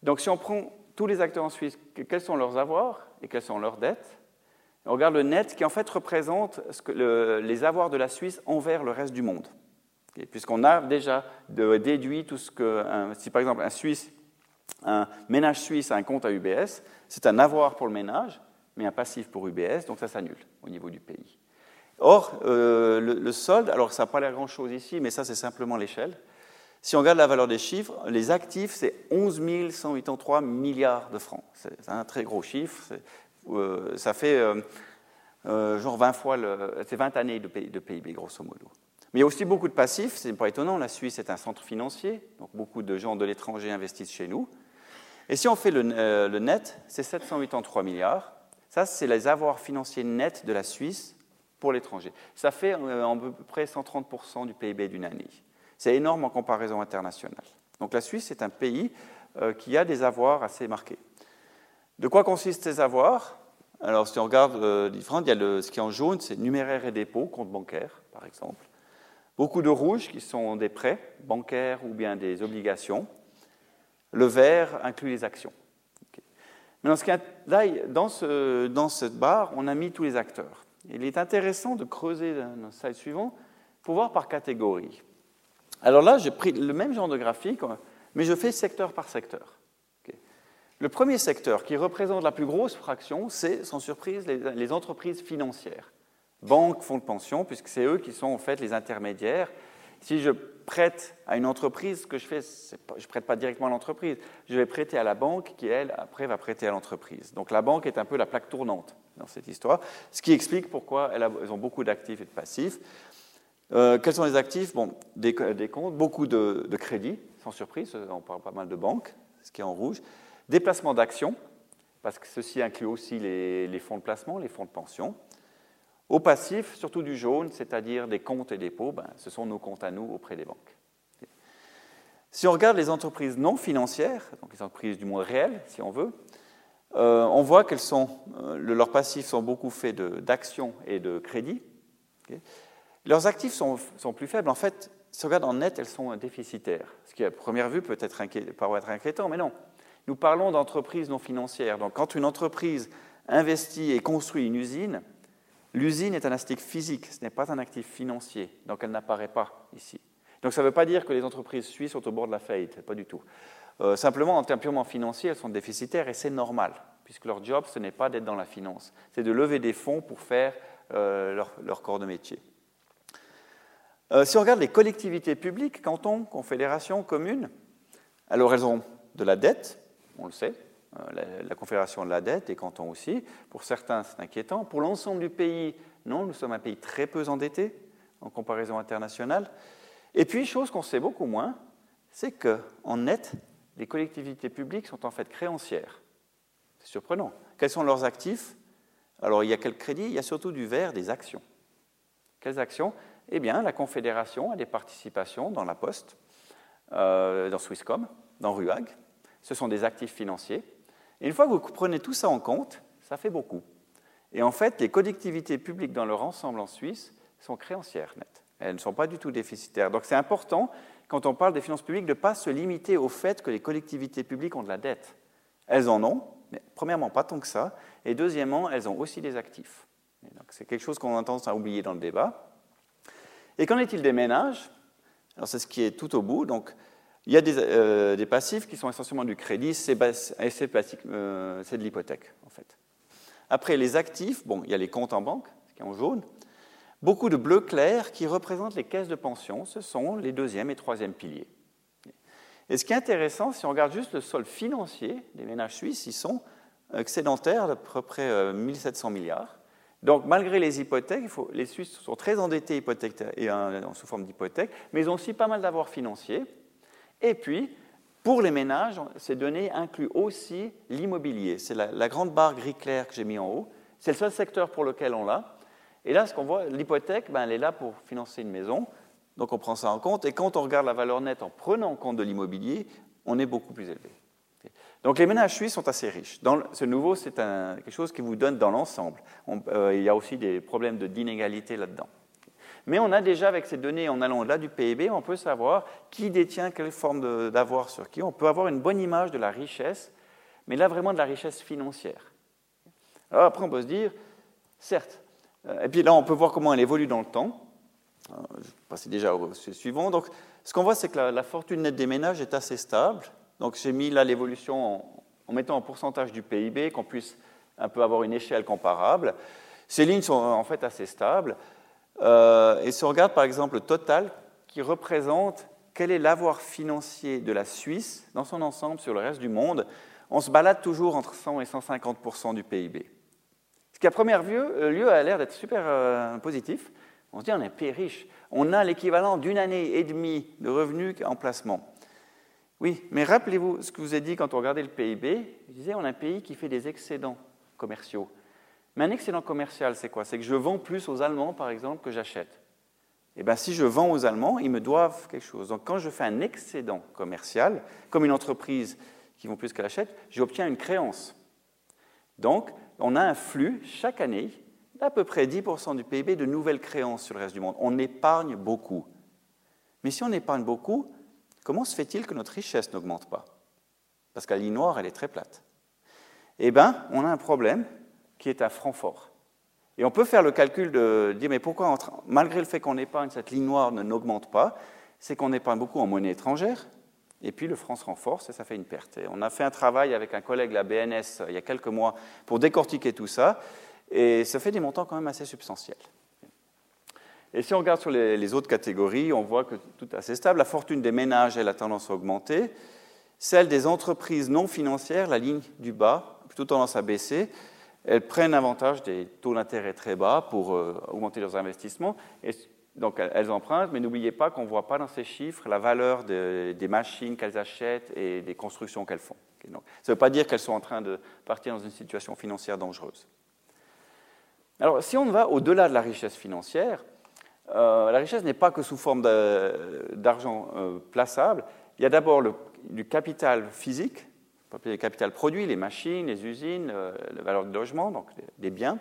Donc si on prend tous les acteurs en Suisse, quels sont leurs avoirs et quelles sont leurs dettes? On regarde le net qui en fait représente les avoirs de la Suisse envers le reste du monde. Puisqu'on a déjà déduit tout ce que, si par exemple un Suisse, un ménage suisse a un compte à UBS, c'est un avoir pour le ménage, mais un passif pour UBS, donc ça s'annule au niveau du pays. Or, euh, le, solde, alors ça n'a pas l'air grand-chose ici, mais ça c'est simplement l'échelle. Si on regarde la valeur des chiffres, les actifs, c'est 11 183 milliards de francs. C'est un très gros chiffre. Euh, ça fait euh, genre 20 fois, c'est 20 années de, PIB, grosso modo. Mais il y a aussi beaucoup de passifs, c'est pas étonnant, la Suisse est un centre financier, donc beaucoup de gens de l'étranger investissent chez nous. Et si on fait le, net, c'est 783 milliards, Ça, c'est les avoirs financiers nets de la Suisse pour l'étranger. Ça fait euh, à peu près 130% du PIB d'une année. C'est énorme en comparaison internationale. Donc la Suisse est un pays euh, qui a des avoirs assez marqués. De quoi consistent ces avoirs? Alors si on regarde euh, ce qui est en jaune, c'est numéraire et dépôt, compte bancaire par exemple. Beaucoup de rouge qui sont des prêts bancaires ou bien des obligations. Le vert inclut les actions. Mais dans, ce là, dans, ce, dans cette barre, on a mis tous les acteurs. Il est intéressant de creuser dans slide suivant pour voir par catégorie. Alors là, j'ai pris le même genre de graphique, mais je fais secteur par secteur. Le premier secteur qui représente la plus grosse fraction, c'est sans surprise les, entreprises financières. Banques, fonds de pension, puisque c'est eux qui sont en fait les intermédiaires. Si je prête à une entreprise, ce que je fais, je ne prête pas directement à l'entreprise, je vais prêter à la banque qui, elle, après, va prêter à l'entreprise. Donc la banque est un peu la plaque tournante dans cette histoire, ce qui explique pourquoi elles ont beaucoup d'actifs et de passifs. Euh, quels sont les actifs? Bon, des, comptes, beaucoup de, crédits, sans surprise, on parle pas mal de banques, ce qui est en rouge. Des placements d'actions, parce que ceci inclut aussi les, fonds de placement, les fonds de pension. Au passif, surtout du jaune, c'est-à-dire des comptes et dépôts, ben, ce sont nos comptes à nous auprès des banques. Si on regarde les entreprises non financières, donc les entreprises du monde réel, si on veut, euh, on voit que euh, leurs passifs sont beaucoup faits d'actions et de crédits. Leurs actifs sont, plus faibles. En fait, si on regarde en net, elles sont déficitaires. Ce qui, à première vue, peut être paraître inquiétant, mais non. Nous parlons d'entreprises non financières. Donc, quand une entreprise investit et construit une usine, l'usine est un actif physique, ce n'est pas un actif financier. Donc, elle n'apparaît pas ici. Donc, ça ne veut pas dire que les entreprises suisses sont au bord de la faillite, pas du tout. Euh, simplement, en termes purement financiers, elles sont déficitaires et c'est normal, puisque leur job, ce n'est pas d'être dans la finance, c'est de lever des fonds pour faire euh, leur corps de métier. Euh, si on regarde les collectivités publiques, cantons, confédérations, communes, alors elles ont de la dette, on le sait, euh, la, confédération de la dette, et cantons aussi. Pour certains, c'est inquiétant. Pour l'ensemble du pays, non, nous sommes un pays très peu endetté en comparaison internationale. Et puis, chose qu'on sait beaucoup moins, c'est qu'en net, les collectivités publiques sont en fait créancières. C'est surprenant. Quels sont leurs actifs? Alors, il y a quel crédit? Il y a surtout du vert, des actions. Quelles actions? Eh bien, la Confédération a des participations dans la Poste, euh, dans Swisscom, dans RUAG. Ce sont des actifs financiers. Et une fois que vous prenez tout ça en compte, ça fait beaucoup. Et en fait, les collectivités publiques dans leur ensemble en Suisse sont créancières nettes. Elles ne sont pas du tout déficitaires. Donc c'est important, quand on parle des finances publiques, de ne pas se limiter au fait que les collectivités publiques ont de la dette. Elles en ont, mais premièrement, pas tant que ça. Et deuxièmement, elles ont aussi des actifs. C'est quelque chose qu'on a tendance à oublier dans le débat. Et qu'en est-il des ménages? Alors c'est ce qui est tout au bout. Donc il y a des, euh, passifs qui sont essentiellement du crédit, c'est euh, de l'hypothèque en fait. Après les actifs, bon, il y a les comptes en banque, ce qui est en jaune. Beaucoup de bleu clair qui représentent les caisses de pension, ce sont les deuxième et troisième piliers. Et ce qui est intéressant, si on regarde juste le sol financier des ménages suisses, ils sont excédentaires d'à peu près 1700 euh, milliards. Donc, malgré les hypothèques, les Suisses sont très endettés hypothèques et, sous forme d'hypothèques, mais ils ont aussi pas mal d'avoirs financiers. Et puis, pour les ménages, ces données incluent aussi l'immobilier. C'est la, grande barre gris clair que j'ai mis en haut. C'est le seul secteur pour lequel on l'a. Et là, ce qu'on voit, l'hypothèque, ben, elle est là pour financer une maison. Donc, on prend ça en compte. Et quand on regarde la valeur nette en prenant en compte de l'immobilier, on est beaucoup plus élevé. Donc les ménages suisses sont assez riches. Dans ce nouveau, c'est quelque chose qui vous donne dans l'ensemble. Euh, il y a aussi des problèmes d'inégalité là-dedans. Mais on a déjà, avec ces données, en allant là du PIB, on peut savoir qui détient quelle forme d'avoir sur qui. On peut avoir une bonne image de la richesse, mais là vraiment de la richesse financière. Alors après, on peut se dire, certes, euh, et puis là, on peut voir comment elle évolue dans le temps. Euh, je vais passer déjà au suivant. Donc, ce qu'on voit, c'est que la fortune nette des ménages est assez stable. Donc j'ai mis là l'évolution en, mettant en pourcentage du PIB, qu'on puisse un peu avoir une échelle comparable. Ces lignes sont en fait assez stables. Euh, et si on regarde par exemple le total qui représente quel est l'avoir financier de la Suisse dans son ensemble sur le reste du monde, on se balade toujours entre 100 et 150 du PIB. Ce qui à première vue, euh, lieu a l'air d'être super euh, positif. On se dit on est un pays riche. On a l'équivalent d'une année et demie de revenus en placement. Oui, mais rappelez-vous ce que vous ai dit quand on regardait le PIB. Je disais, on a un pays qui fait des excédents commerciaux. Mais un excédent commercial, c'est quoi? C'est que je vends plus aux Allemands, par exemple, que j'achète. Eh bien, si je vends aux Allemands, ils me doivent quelque chose. Donc, quand je fais un excédent commercial, comme une entreprise qui vend plus qu'elle achète, j'obtiens une créance. Donc, on a un flux chaque année d'à peu près 10% du PIB de nouvelles créances sur le reste du monde. On épargne beaucoup. Mais si on épargne beaucoup, comment se fait-il que notre richesse n'augmente pas? Parce que la ligne noire, elle est très plate. Eh bien, on a un problème qui est à franc fort. Et on peut faire le calcul de dire, mais pourquoi, malgré le fait qu'on épargne, cette ligne noire n'augmente pas C'est qu'on épargne beaucoup en monnaie étrangère, et puis le franc se renforce et ça fait une perte. On a fait un travail avec un collègue, la BNS, il y a quelques mois, pour décortiquer tout ça, et ça fait des montants quand même assez substantiels. Et si on regarde sur les, autres catégories, on voit que tout est assez stable. La fortune des ménages, elle a tendance à augmenter. Celle des entreprises non financières, la ligne du bas, plutôt tendance à baisser. Elles prennent avantage des taux d'intérêt très bas pour euh, augmenter leurs investissements. Et donc elles empruntent, mais n'oubliez pas qu'on ne voit pas dans ces chiffres la valeur des machines qu'elles achètent et des constructions qu'elles font. ça ne veut pas dire qu'elles sont en train de partir dans une situation financière dangereuse. Alors si on va au-delà de la richesse financière, euh, la richesse n'est pas que sous forme d'argent euh, plaçable. Il y a d'abord du capital physique, le capital produit, les machines, les usines, euh, la valeur du logement, donc des biens.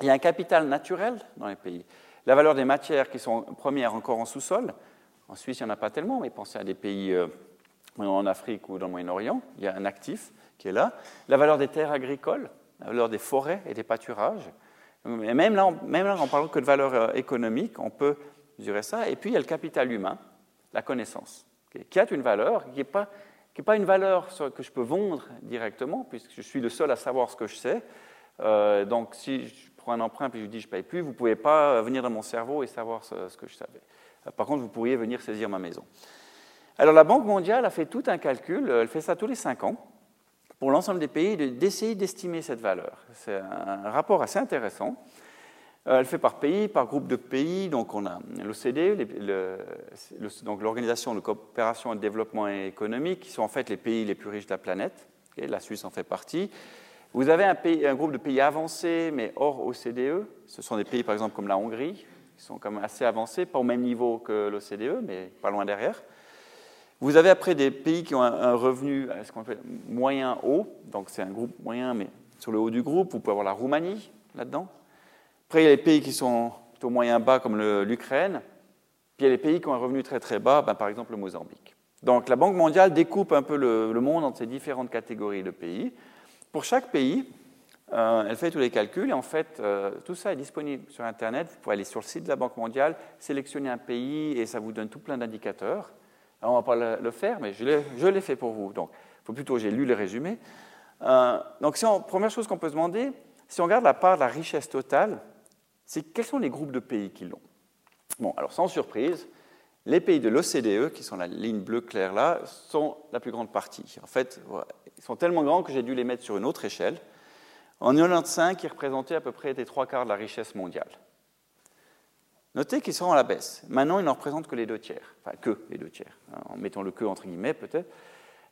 Il y a un capital naturel dans les pays. La valeur des matières qui sont premières encore en sous-sol. En Suisse, il n'y en a pas tellement, mais pensez à des pays en Afrique ou dans le Moyen-Orient. Il y a un actif qui est là. La valeur des terres agricoles, la valeur des forêts et des pâturages. Et même là, même là, en parlant que de valeur euh, économique, on peut mesurer ça. Et puis, il y a le capital humain, la connaissance, qui a une valeur, qui n'est pas, pas, une valeur que je peux vendre directement, puisque je suis le seul à savoir ce que je sais. Euh, donc, si je prends un emprunt et je dis je ne paye plus, vous ne pouvez pas venir dans mon cerveau et savoir ce, ce que je savais. Euh, par contre, vous pourriez venir saisir ma maison. Alors, la Banque mondiale a fait tout un calcul, elle fait ça tous les cinq ans pour l'ensemble des pays d'essayer d'estimer cette valeur. C'est un rapport assez intéressant. Euh, elle fait par pays, par groupe de pays. Donc on a l'OCDE, donc l'Organisation de coopération et de développement économique, qui sont en fait les pays les plus riches de la planète. la Suisse en fait partie. Vous avez un, un, groupe de pays avancés, mais hors OCDE. Ce sont des pays, par exemple, comme la Hongrie, qui sont quand même assez avancés, pas au même niveau que l'OCDE, mais pas loin derrière. Vous avez après des pays qui ont un, revenu, ce qu'on appelle moyen haut, donc c'est un groupe moyen, mais sur le haut du groupe, vous pouvez avoir la Roumanie là-dedans. Après, il y a les pays qui sont plutôt moyen bas, comme l'Ukraine. Puis il y a les pays qui ont un revenu très très bas, ben, par exemple le Mozambique. Donc la Banque mondiale découpe un peu le, monde en ces différentes catégories de pays. Pour chaque pays, euh, elle fait tous les calculs et en fait, euh, tout ça est disponible sur Internet. Vous pouvez aller sur le site de la Banque mondiale, sélectionner un pays et ça vous donne tout plein d'indicateurs. On ne va pas le, faire, mais je l'ai fait pour vous. Donc, faut plutôt, j'ai lu le résumé. Euh, donc, première chose qu'on peut se demander, si on regarde la part de la richesse totale, c'est quels sont les groupes de pays qui l'ont Bon, alors sans surprise, les pays de l'OCDE, qui sont la ligne bleue claire là, sont la plus grande partie. En fait, ils sont tellement grands que j'ai dû les mettre sur une autre échelle. En 95, ils représentaient à peu près des trois quarts de la richesse mondiale. Notez qu'ils sont à la baisse. Maintenant, ils n'en représentent que les deux tiers. Enfin, que les deux tiers, hein, en mettant le que entre guillemets peut-être.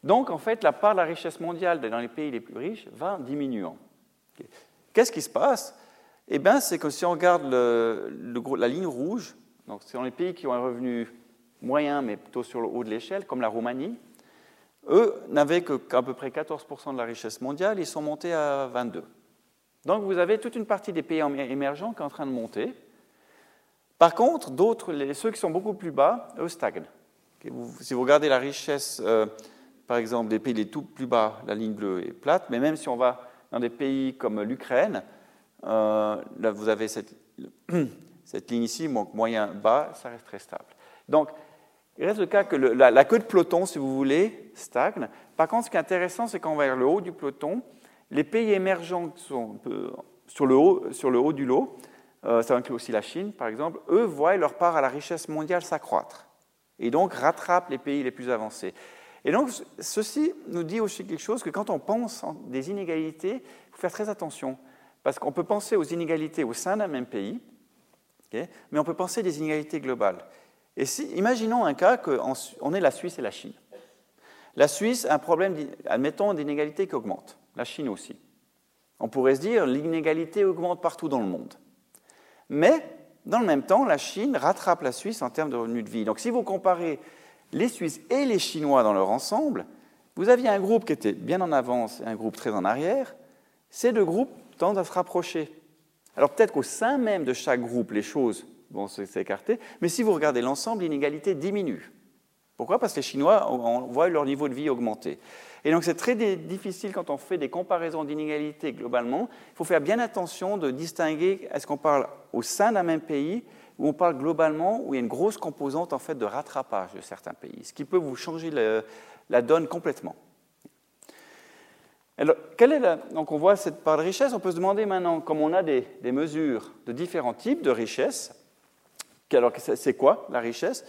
Donc, en fait, la part de la richesse mondiale dans les pays les plus riches va diminuant. Qu'est-ce qui se passe? Eh bien, c'est que si on regarde la ligne rouge, donc c'est dans les pays qui ont un revenu moyen, mais plutôt sur le haut de l'échelle, comme la Roumanie, eux n'avaient qu'à peu près 14% de la richesse mondiale, ils sont montés à 22%. Donc vous avez toute une partie des pays émergents qui est en train de monter, par contre, d'autres, ceux qui sont beaucoup plus bas, eux stagnent. Si vous regardez la richesse, euh, par exemple, des pays les tout plus bas, la ligne bleue est plate, mais même si on va dans des pays comme l'Ukraine, euh, là vous avez cette, ligne ici, donc moyen bas, ça reste très stable. Donc, il reste le cas que la, queue de peloton, si vous voulez, stagne. Par contre, ce qui est intéressant, c'est qu'en vers le haut du peloton, les pays émergents qui sont sur le haut, sur le haut du lot, euh, ça inclut aussi la Chine par exemple, eux voient leur part à la richesse mondiale s'accroître et donc rattrapent les pays les plus avancés. Et donc ceci nous dit aussi quelque chose que quand on pense des inégalités, il faut faire très attention parce qu'on peut penser aux inégalités au sein d'un même pays, mais on peut penser des inégalités globales. Et si, imaginons un cas qu'on est la Suisse et la Chine. La Suisse a un problème, admettons, d'inégalité qui augmente. La Chine aussi. On pourrait se dire l'inégalité augmente partout dans le monde. Mais dans le même temps, la Chine rattrape la Suisse en termes de revenus de vie. Donc si vous comparez les Suisses et les Chinois dans leur ensemble, vous aviez un groupe qui était bien en avance et un groupe très en arrière. Ces deux groupes tendent à se rapprocher. Alors peut-être qu'au sein même de chaque groupe, les choses vont s'écarter, mais si vous regardez l'ensemble, l'inégalité diminue. Pourquoi? Parce que les Chinois voient leur niveau de vie augmenter. Et donc c'est très difficile quand on fait des comparaisons d'inégalité globalement. Il faut faire bien attention de distinguer est-ce qu'on parle au sein d'un même pays ou on parle globalement où il y a une grosse composante en fait de rattrapage de certains pays, ce qui peut vous changer la donne complètement. Alors, quelle est la... donc on voit cette part de richesse, on peut se demander maintenant, comme on a des, mesures de différents types de richesse, alors c'est quoi la richesse?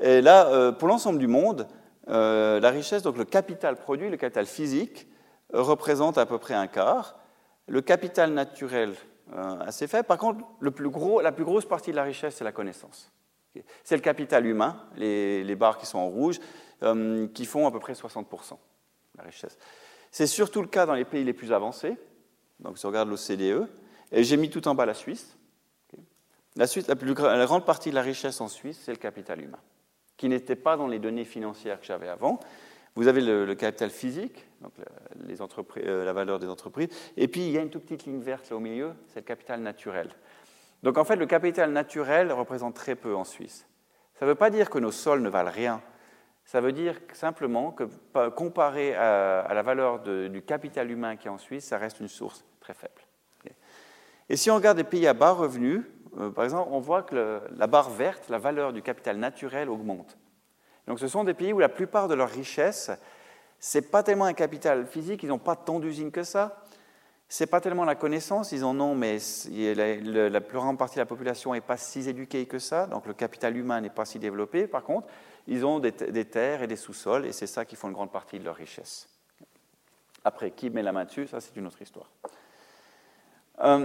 Et là, euh, pour l'ensemble du monde, euh, la richesse, donc le capital produit, le capital physique, euh, représente à peu près un quart. Le capital naturel, assez faible. Par contre, la plus grosse partie de la richesse, c'est la connaissance. C'est le capital humain, les, barres qui sont en rouge, qui font à peu près 60% de la richesse. C'est surtout le cas dans les pays les plus avancés. Donc, si on regarde l'OCDE, et j'ai mis tout en bas la Suisse. La, Suisse, la, grande partie de la richesse en Suisse, c'est le capital humain qui n'était pas dans les données financières que j'avais avant. Vous avez le, capital physique, donc euh, la valeur des entreprises, et puis il y a une toute petite ligne verte là au milieu, c'est le capital naturel. Donc en fait, le capital naturel représente très peu en Suisse. Ça ne veut pas dire que nos sols ne valent rien. Ça veut dire simplement que comparé à, la valeur du capital humain qui est en Suisse, ça reste une source très faible. Et si on regarde des pays à bas revenus, euh, par exemple, on voit que la barre verte, la valeur du capital naturel augmente. Donc ce sont des pays où la plupart de leur richesse, ce n'est pas tellement un capital physique, ils n'ont pas tant d'usines que ça. Ce n'est pas tellement la connaissance, ils en ont, mais la, plus grande partie de la population n'est pas si éduquée que ça, donc le capital humain n'est pas si développé. Par contre, ils ont des, terres et des sous-sols, et c'est ça qui font une grande partie de leur richesse. Après, qui met la main dessus, ça c'est une autre histoire. Euh,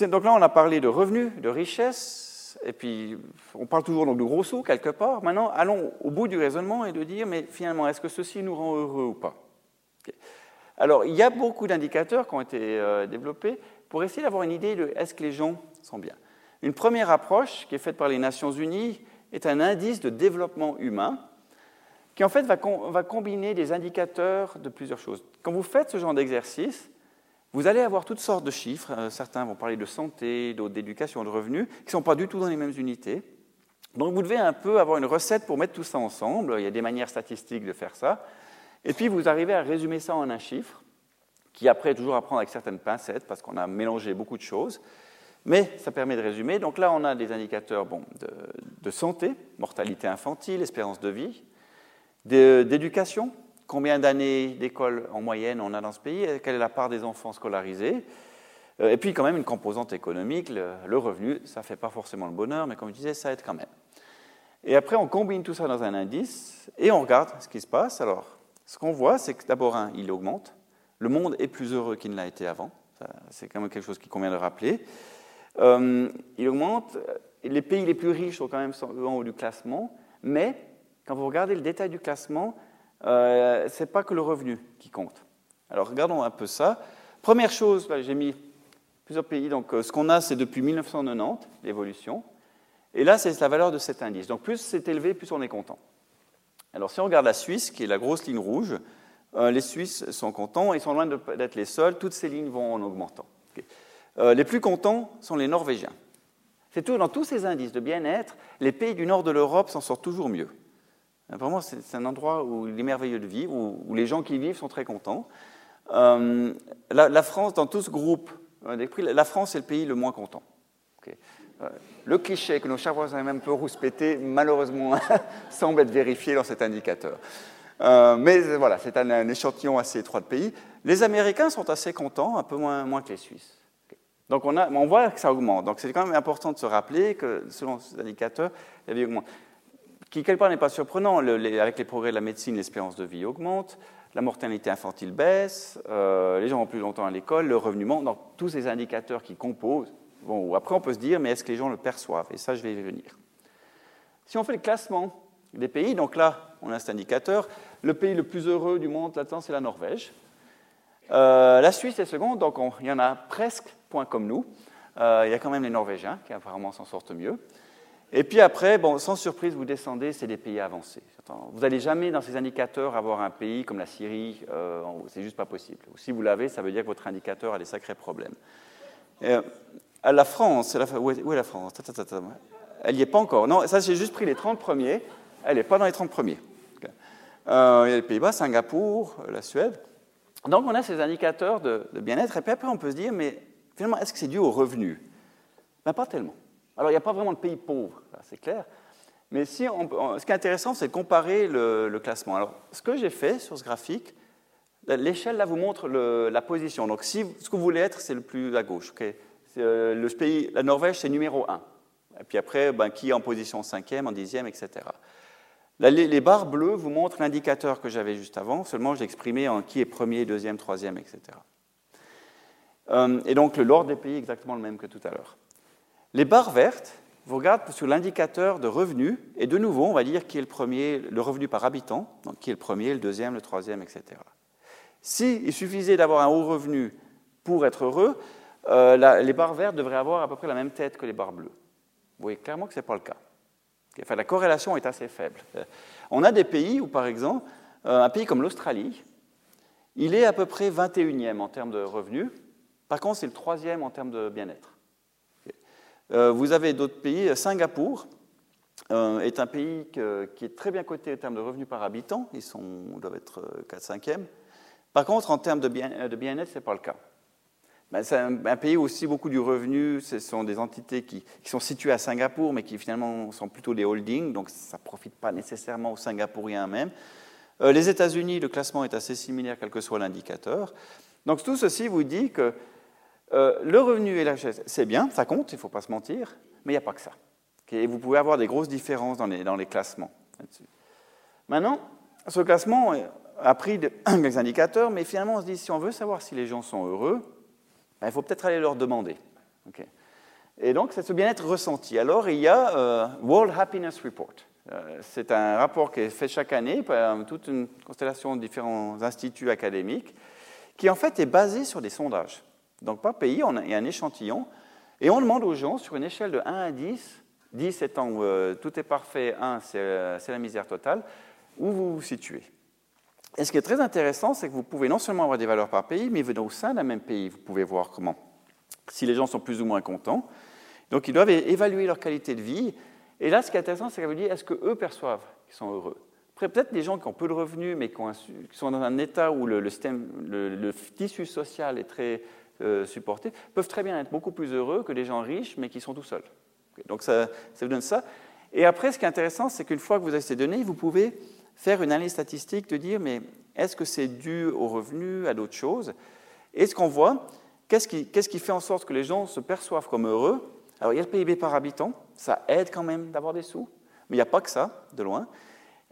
donc là, on a parlé de revenus, de richesse, et puis on parle toujours de gros sous quelque part. Maintenant, allons au bout du raisonnement et de dire, mais finalement, est-ce que ceci nous rend heureux ou pas? Alors, il y a beaucoup d'indicateurs qui ont été euh, développés pour essayer d'avoir une idée de est-ce que les gens sont bien. Une première approche qui est faite par les Nations Unies est un indice de développement humain qui en fait va, combiner des indicateurs de plusieurs choses. Quand vous faites ce genre d'exercice, vous allez avoir toutes sortes de chiffres. Euh, certains vont parler de santé, d'autres d'éducation, de revenus, qui ne sont pas du tout dans les mêmes unités. Donc vous devez un peu avoir une recette pour mettre tout ça ensemble. Il y a des manières statistiques de faire ça. Et puis vous arrivez à résumer ça en un chiffre, qui après est toujours à prendre avec certaines pincettes, parce qu'on a mélangé beaucoup de choses. Mais ça permet de résumer. Donc là, on a des indicateurs bon, de, santé, mortalité infantile, espérance de vie, d'éducation, combien d'années d'école en moyenne on a dans ce pays, quelle est la part des enfants scolarisés, euh, et puis quand même une composante économique, le, revenu, ça ne fait pas forcément le bonheur, mais comme je disais, ça aide quand même. Et après, on combine tout ça dans un indice et on regarde ce qui se passe. Alors, ce qu'on voit, c'est que d'abord, il augmente. Le monde est plus heureux qu'il ne l'a été avant. C'est quand même quelque chose qu'il convient de rappeler. Euh, il augmente. Les pays les plus riches sont quand même en haut du classement. Mais quand vous regardez le détail du classement, euh, ce n'est pas que le revenu qui compte. Alors regardons un peu ça. Première chose, j'ai mis plusieurs pays, donc euh, ce qu'on a c'est depuis 1990, l'évolution, et là c'est la valeur de cet indice. Donc plus c'est élevé, plus on est content. Alors si on regarde la Suisse, qui est la grosse ligne rouge, euh, les Suisses sont contents, ils sont loin d'être les seuls, toutes ces lignes vont en augmentant. les plus contents sont les Norvégiens. C'est tout, dans tous ces indices de bien-être, les pays du nord de l'Europe s'en sortent toujours mieux. Vraiment, c'est un endroit où il est merveilleux de vivre, où, les gens qui y vivent sont très contents. Euh, la, France, dans tout ce groupe, euh, la France est le pays le moins content. Euh, le cliché que nos chers voisins même peu rouspétés, malheureusement, semble être vérifié dans cet indicateur. mais voilà, c'est un, échantillon assez étroit de pays. Les Américains sont assez contents, un peu moins, que les Suisses. Donc on, a, voit que ça augmente. Donc c'est quand même important de se rappeler que selon ces indicateurs, la vie augmente qui quelque part n'est pas surprenant. avec les progrès de la médecine, l'espérance de vie augmente, la mortalité infantile baisse, euh, les gens vont plus longtemps à l'école, le revenu monte, donc tous ces indicateurs qui composent. Bon, après, on peut se dire, mais est-ce que les gens le perçoivent? Et ça, je vais y venir. Si on fait le classement des pays, donc là, on a cet indicateur, le pays le plus heureux du monde, là-dedans, c'est la Norvège. Euh, la Suisse est seconde, donc il y en a presque point comme nous. Euh, il y a quand même les Norvégiens qui apparemment s'en sortent mieux. Et puis après, bon, sans surprise, vous descendez, c'est des pays avancés. Vous n'allez jamais dans ces indicateurs avoir un pays comme la Syrie, euh, c'est juste pas possible. si vous l'avez, ça veut dire que votre indicateur a des sacrés problèmes. Euh, la France, où, est, la France? Elle n'y est pas encore. Non, ça j'ai juste pris les 30 premiers, elle n'est pas dans les 30 premiers. Euh, il y a les Pays-Bas, Singapour, la Suède. Donc on a ces indicateurs de, bien-être, et puis après on peut se dire, mais finalement, est-ce que c'est dû aux revenus? Ben, Pas tellement. Alors, il n'y a pas vraiment de pays pauvres, c'est clair. Mais si ce qui est intéressant, c'est de comparer le, classement. Alors, ce que j'ai fait sur ce graphique, l'échelle là vous montre la position. Donc, si ce que vous voulez être, c'est le plus à gauche. Euh, le la Norvège, c'est numéro 1. Et puis après, ben, qui est en position 5e, en 10e, etc. les, barres bleues vous montrent l'indicateur que j'avais juste avant, seulement j'ai exprimé en qui est premier, deuxième, troisième, etc. Euh, et donc l'ordre des pays est exactement le même que tout à l'heure. Les barres vertes, vous regardez sur l'indicateur de revenus, et de nouveau, on va dire qui est le premier, le revenu par habitant, donc qui est le premier, le deuxième, le troisième, etc. S'il suffisait d'avoir un haut revenu pour être heureux, euh, les barres vertes devraient avoir à peu près la même tête que les barres bleues. Vous voyez clairement que ce n'est pas le cas. Enfin, la corrélation est assez faible. On a des pays où, par exemple, euh, un pays comme l'Australie, il est à peu près 21e en termes de revenus. Par contre, c'est le troisième en termes de bien-être. Euh, vous avez d'autres pays. Singapour euh, est un pays qui est très bien coté en termes de revenus par habitant. Ils sont, doivent être 4-5e. Euh, par contre, en termes de bien-être, bien ce n'est pas le cas. Ben, c'est un, pays où aussi beaucoup du revenu, ce sont des entités qui, sont situées à Singapour, mais qui finalement sont plutôt des holdings, donc ça ne profite pas nécessairement aux Singapouriens même. les États-Unis, le classement est assez similaire, quel que soit l'indicateur. Donc tout ceci vous dit que euh, le revenu et la richesse, c'est bien, ça compte, il ne faut pas se mentir, mais il n'y a pas que ça. Et vous pouvez avoir des grosses différences dans les, dans les classements. Maintenant, ce classement a pris des indicateurs, mais finalement, on se dit, si on veut savoir si les gens sont heureux, ben, il faut peut-être aller leur demander. Et donc, c'est ce bien-être ressenti. Alors, il y a euh, World Happiness Report. Euh, c'est un rapport qui est fait chaque année par toute une constellation de différents instituts académiques, qui en fait est basé sur des sondages. Donc par pays, on a, il y a un échantillon, et on demande aux gens, sur une échelle de 1 à 10, 10 étant euh, tout est parfait, 1 euh, c'est la misère totale, où vous vous situez. Et ce qui est très intéressant, c'est que vous pouvez non seulement avoir des valeurs par pays, mais au sein d'un même pays, vous pouvez voir comment, si les gens sont plus ou moins contents. Donc ils doivent évaluer leur qualité de vie. Et là, ce qui est intéressant, c'est qu'elle vous dit, est-ce qu'eux perçoivent qu'ils sont heureux? Après, peut-être des gens qui ont peu de revenus, mais qui, sont dans un état où le, le tissu social est très euh, supporter, peuvent très bien être beaucoup plus heureux que des gens riches, mais qui sont tout seuls. Donc ça vous donne ça. Et après, ce qui est intéressant, c'est qu'une fois que vous avez ces données, vous pouvez faire une analyse statistique de dire, mais est-ce que c'est dû aux revenus, à d'autres choses? Et ce qu'on voit, qu'est-ce qui, fait en sorte que les gens se perçoivent comme heureux? Alors, il y a le PIB par habitant, ça aide quand même d'avoir des sous, mais il n'y a pas que ça, de loin.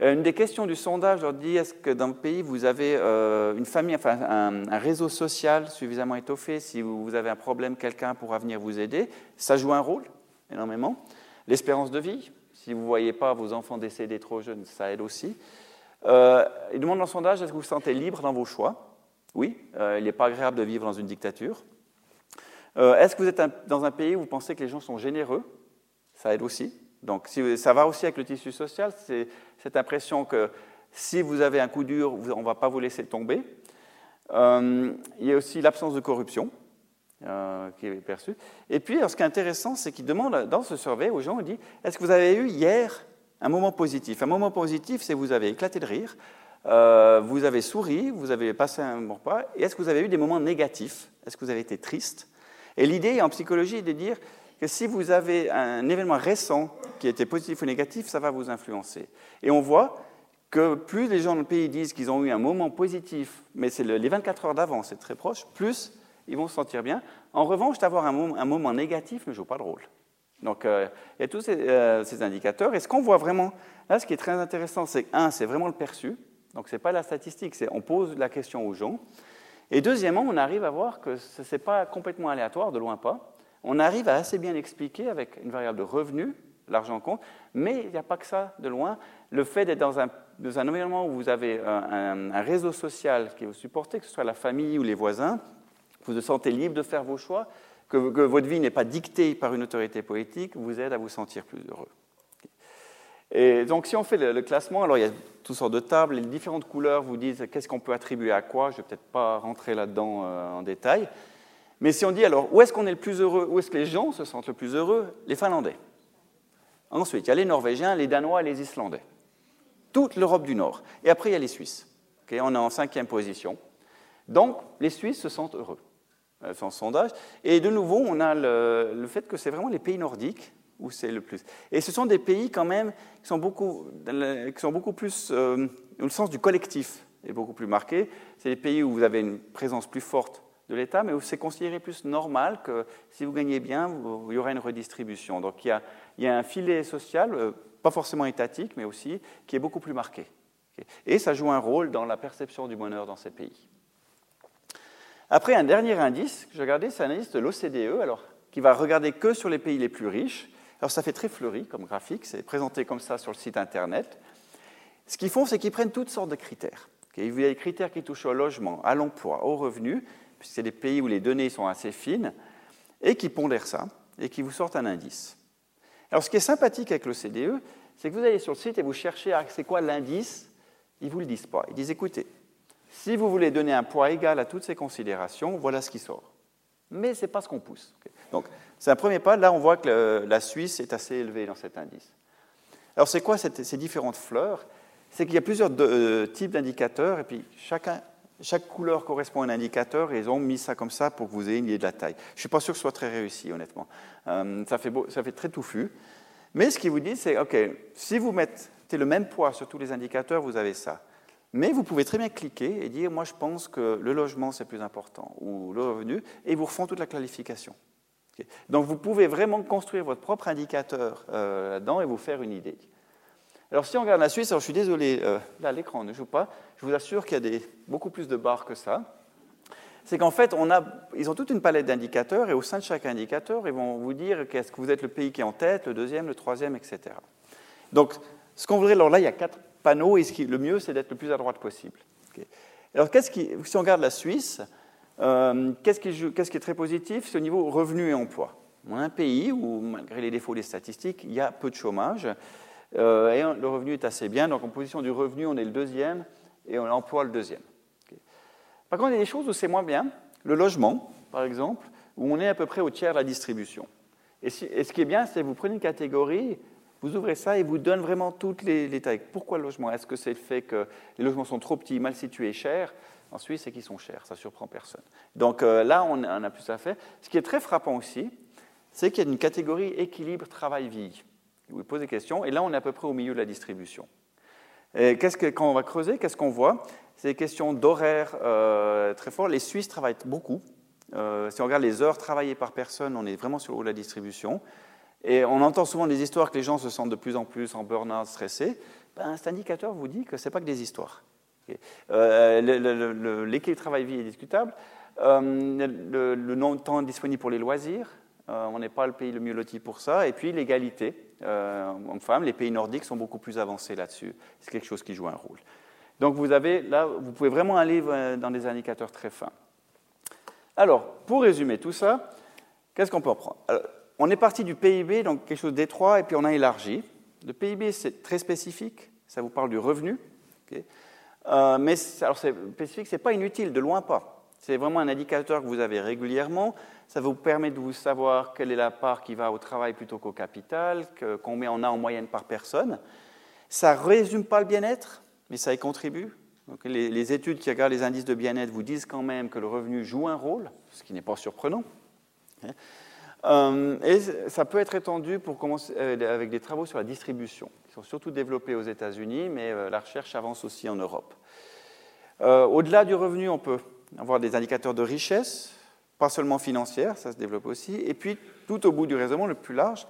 Euh, une des questions du sondage leur dit est-ce que dans le pays vous avez euh, une famille, enfin un, réseau social suffisamment étoffé? Si vous avez un problème, quelqu'un pourra venir vous aider. Ça joue un rôle énormément. L'espérance de vie, si vous ne voyez pas vos enfants décéder trop jeunes, ça aide aussi. Euh, il demande dans le sondage est-ce que vous vous sentez libre dans vos choix? Oui, euh, il n'est pas agréable de vivre dans une dictature. est-ce que vous êtes dans un pays où vous pensez que les gens sont généreux? Ça aide aussi. Donc ça va aussi avec le tissu social, c'est cette impression que si vous avez un coup dur, on ne va pas vous laisser tomber. Euh, il y a aussi l'absence de corruption euh, qui est perçue. Et puis, ce qui est intéressant, c'est qu'il demande dans ce survey aux gens, il dit, est-ce que vous avez eu hier un moment positif? Un moment positif, c'est vous avez éclaté de rire, euh, vous avez souri, vous avez passé un bon repas, et est-ce que vous avez eu des moments négatifs? Est-ce que vous avez été triste? Et l'idée en psychologie est de dire, que si vous avez un événement récent qui était positif ou négatif, ça va vous influencer. Et on voit que plus les gens dans le pays disent qu'ils ont eu un moment positif, mais c'est les 24 heures d'avant, c'est très proche, plus ils vont se sentir bien. En revanche, d'avoir un, moment négatif ne joue pas de rôle. Donc, euh, il y a tous euh, ces, indicateurs. Et ce qu'on voit vraiment, là, ce qui est très intéressant, c'est un, c'est vraiment le perçu. Donc, ce n'est pas la statistique, c'est on pose la question aux gens. Et deuxièmement, on arrive à voir que ce n'est pas complètement aléatoire, de loin pas on arrive à assez bien expliquer avec une variable de revenu l'argent compte. Mais il n'y a pas que ça de loin. Le fait d'être dans un, dans environnement où vous avez un, un, réseau social qui vous supporte, que ce soit la famille ou les voisins, vous vous sentez libre de faire vos choix, que, votre vie n'est pas dictée par une autorité politique, vous aide à vous sentir plus heureux. Et donc, si on fait le, classement, alors il y a toutes sortes de tables, les différentes couleurs vous disent qu'est-ce qu'on peut attribuer à quoi. Je ne vais peut-être pas rentrer là-dedans euh, en détail. Mais si on dit alors, où est-ce qu'on est le plus heureux, où est-ce que les gens se sentent le plus heureux? Les Finlandais. Ensuite, il y a les Norvégiens, les Danois les Islandais. Toute l'Europe du Nord. Et après, il y a les Suisses. on est en cinquième position. Donc, les Suisses se sentent heureux, euh, sans sondage. Et de nouveau, on a le, fait que c'est vraiment les pays nordiques où c'est le plus. Et ce sont des pays quand même qui sont beaucoup, qui sont beaucoup plus, euh, le sens du collectif est beaucoup plus marqué. C'est des pays où vous avez une présence plus forte de l'État, mais où c'est considéré plus normal que si vous gagnez bien, il y aura une redistribution. Donc il y a, il y a un filet social, euh, pas forcément étatique, mais aussi, qui est beaucoup plus marqué. Et ça joue un rôle dans la perception du bonheur dans ces pays. Après, un dernier indice que j'ai regardé, c'est un indice de l'OCDE, qui va regarder que sur les pays les plus riches. Alors ça fait très fleuri comme graphique, c'est présenté comme ça sur le site internet. Ce qu'ils font, c'est qu'ils prennent toutes sortes de critères. Il y a des critères qui touchent au logement, à l'emploi, au revenu, puisque c'est des pays où les données sont assez fines, et qui pondèrent ça, et qui vous sortent un indice. Alors ce qui est sympathique avec le CDE, c'est que vous allez sur le site et vous cherchez ah, c'est quoi l'indice, ils ne vous le disent pas. Ils disent écoutez, si vous voulez donner un poids égal à toutes ces considérations, voilà ce qui sort. Mais ce n'est pas ce qu'on pousse. Donc c'est un premier pas. Là, on voit que la Suisse est assez élevée dans cet indice. Alors, c'est quoi ces différentes fleurs? C'est qu'il y a plusieurs euh, types d'indicateurs, et puis chacun, chaque couleur correspond à un indicateur, et ils ont mis ça comme ça pour que vous ayez une idée de la taille. Je ne suis pas sûr que ce soit très réussi, honnêtement. Euh, ça, fait ça fait très touffu. Mais ce qu'ils vous disent, c'est, OK, si vous mettez le même poids sur tous les indicateurs, vous avez ça. Mais vous pouvez très bien cliquer et dire, moi je pense que le logement c'est plus important, ou le revenu, et ils vous refont toute la qualification. Donc vous pouvez vraiment construire votre propre indicateur euh, là-dedans et vous faire une idée. Alors si on regarde la Suisse, alors je suis désolé, euh, là l'écran ne joue pas, je vous assure qu'il y a beaucoup plus de barres que ça. C'est qu'en fait, on a, ils ont toute une palette d'indicateurs et au sein de chaque indicateur, ils vont vous dire qu'est-ce que vous êtes le pays qui est en tête, le deuxième, le troisième, etc. Donc ce qu'on voudrait, alors là il y a quatre panneaux et le mieux c'est d'être le plus à droite possible. Alors si on regarde la Suisse, euh, qu'est-ce, qui, est très positif? C'est au niveau revenu et emploi. On a un pays où, malgré les défauts des statistiques, il y a peu de chômage euh, et le revenu est assez bien. Donc en position du revenu, on est le deuxième et en emploi le deuxième. Par contre, il y a des choses où c'est moins bien. Le logement, par exemple, où on est à peu près au tiers de la distribution. Et, ce qui est bien, c'est que vous prenez une catégorie, vous ouvrez ça et vous donne vraiment toutes les, tailles. Pourquoi le logement? Est-ce que c'est le fait que les logements sont trop petits, mal situés, chers? En Suisse, c'est qu'ils sont chers, ça surprend personne. Donc euh, là, on, a plus à faire. Ce qui est très frappant aussi, c'est qu'il y a une catégorie équilibre travail-vie. Vous posez des questions, et là, on est à peu près au milieu de la distribution. Et quand on va creuser, qu'est-ce qu'on voit? C'est des questions d'horaire euh, très fort. Les Suisses travaillent beaucoup. Euh, si on regarde les heures travaillées par personne, on est vraiment sur le haut de la distribution. Et on entend souvent des histoires que les gens se sentent de plus en plus en burn-out, stressés. Ben, cet indicateur vous dit que ce n'est pas que des histoires. Euh, l'équilibre travail-vie est discutable. Euh, le, temps disponible pour les loisirs, euh, on n'est pas le pays le mieux loti pour ça. Et puis l'égalité hommes-femmes, les pays nordiques sont beaucoup plus avancés là-dessus. C'est quelque chose qui joue un rôle. Donc vous avez là, vous pouvez vraiment aller dans des indicateurs très fins. Alors, pour résumer tout ça, qu'est-ce qu'on peut en prendre On est parti du PIB, donc quelque chose d'étroit, et puis on a élargi. Le PIB, c'est très spécifique, ça vous parle du revenu. Euh, mais alors spécifique, ce n'est pas inutile, de loin pas. C'est vraiment un indicateur que vous avez régulièrement. Ça vous permet de vous savoir quelle est la part qui va au travail plutôt qu'au capital, combien on a en moyenne par personne. Ça ne résume pas le bien-être, mais ça y contribue. Les, les, études qui regardent les indices de bien-être vous disent quand même que le revenu joue un rôle, ce qui n'est pas surprenant. Euh, et ça peut être étendu pour commencer euh, avec des travaux sur la distribution, qui sont surtout développés aux États-Unis, mais euh, la recherche avance aussi en Europe. Au-delà du revenu, on peut avoir des indicateurs de richesse, pas seulement financière, ça se développe aussi, et puis tout au bout du raisonnement le plus large,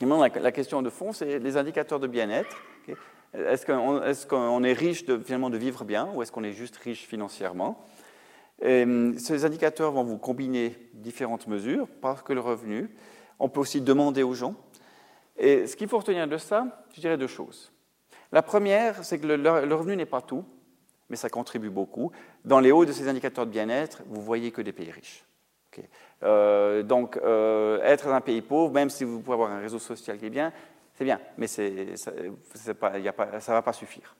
la, question de fond, c'est les indicateurs de bien-être. Est-ce qu'on est, riche finalement de vivre bien, ou est-ce qu'on est juste riche financièrement? Euh, ces indicateurs vont vous combiner différentes mesures, pas que le revenu. On peut aussi demander aux gens. Et ce qu'il faut retenir de ça, je dirais deux choses. La première, c'est que le, le revenu n'est pas tout, mais ça contribue beaucoup. Dans les hauts de ces indicateurs de bien-être, vous voyez que des pays riches. Euh, donc, euh, être dans un pays pauvre, même si vous pouvez avoir un réseau social qui est bien, c'est bien, mais ça ne va pas suffire.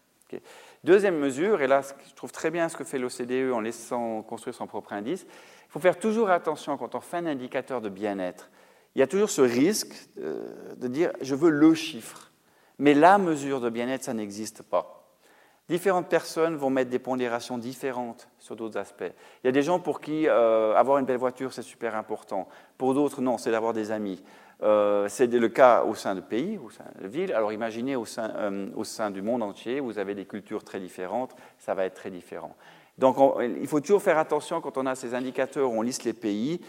Deuxième mesure, et là, je trouve très bien ce que fait l'OCDE en laissant construire son propre indice, il faut faire toujours attention quand on fait un indicateur de bien-être. Il y a toujours ce risque euh, de dire je veux le chiffre, mais la mesure de bien-être, ça n'existe pas. Différentes personnes vont mettre des pondérations différentes sur d'autres aspects. Il y a des gens pour qui euh, avoir une belle voiture, c'est super important. Pour d'autres, non, c'est d'avoir des amis. Euh, c'est le cas au sein de pays, au sein de villes. Alors imaginez au sein, euh, au sein, du monde entier, vous avez des cultures très différentes, ça va être très différent. Donc il faut toujours faire attention quand on a ces indicateurs on liste les pays,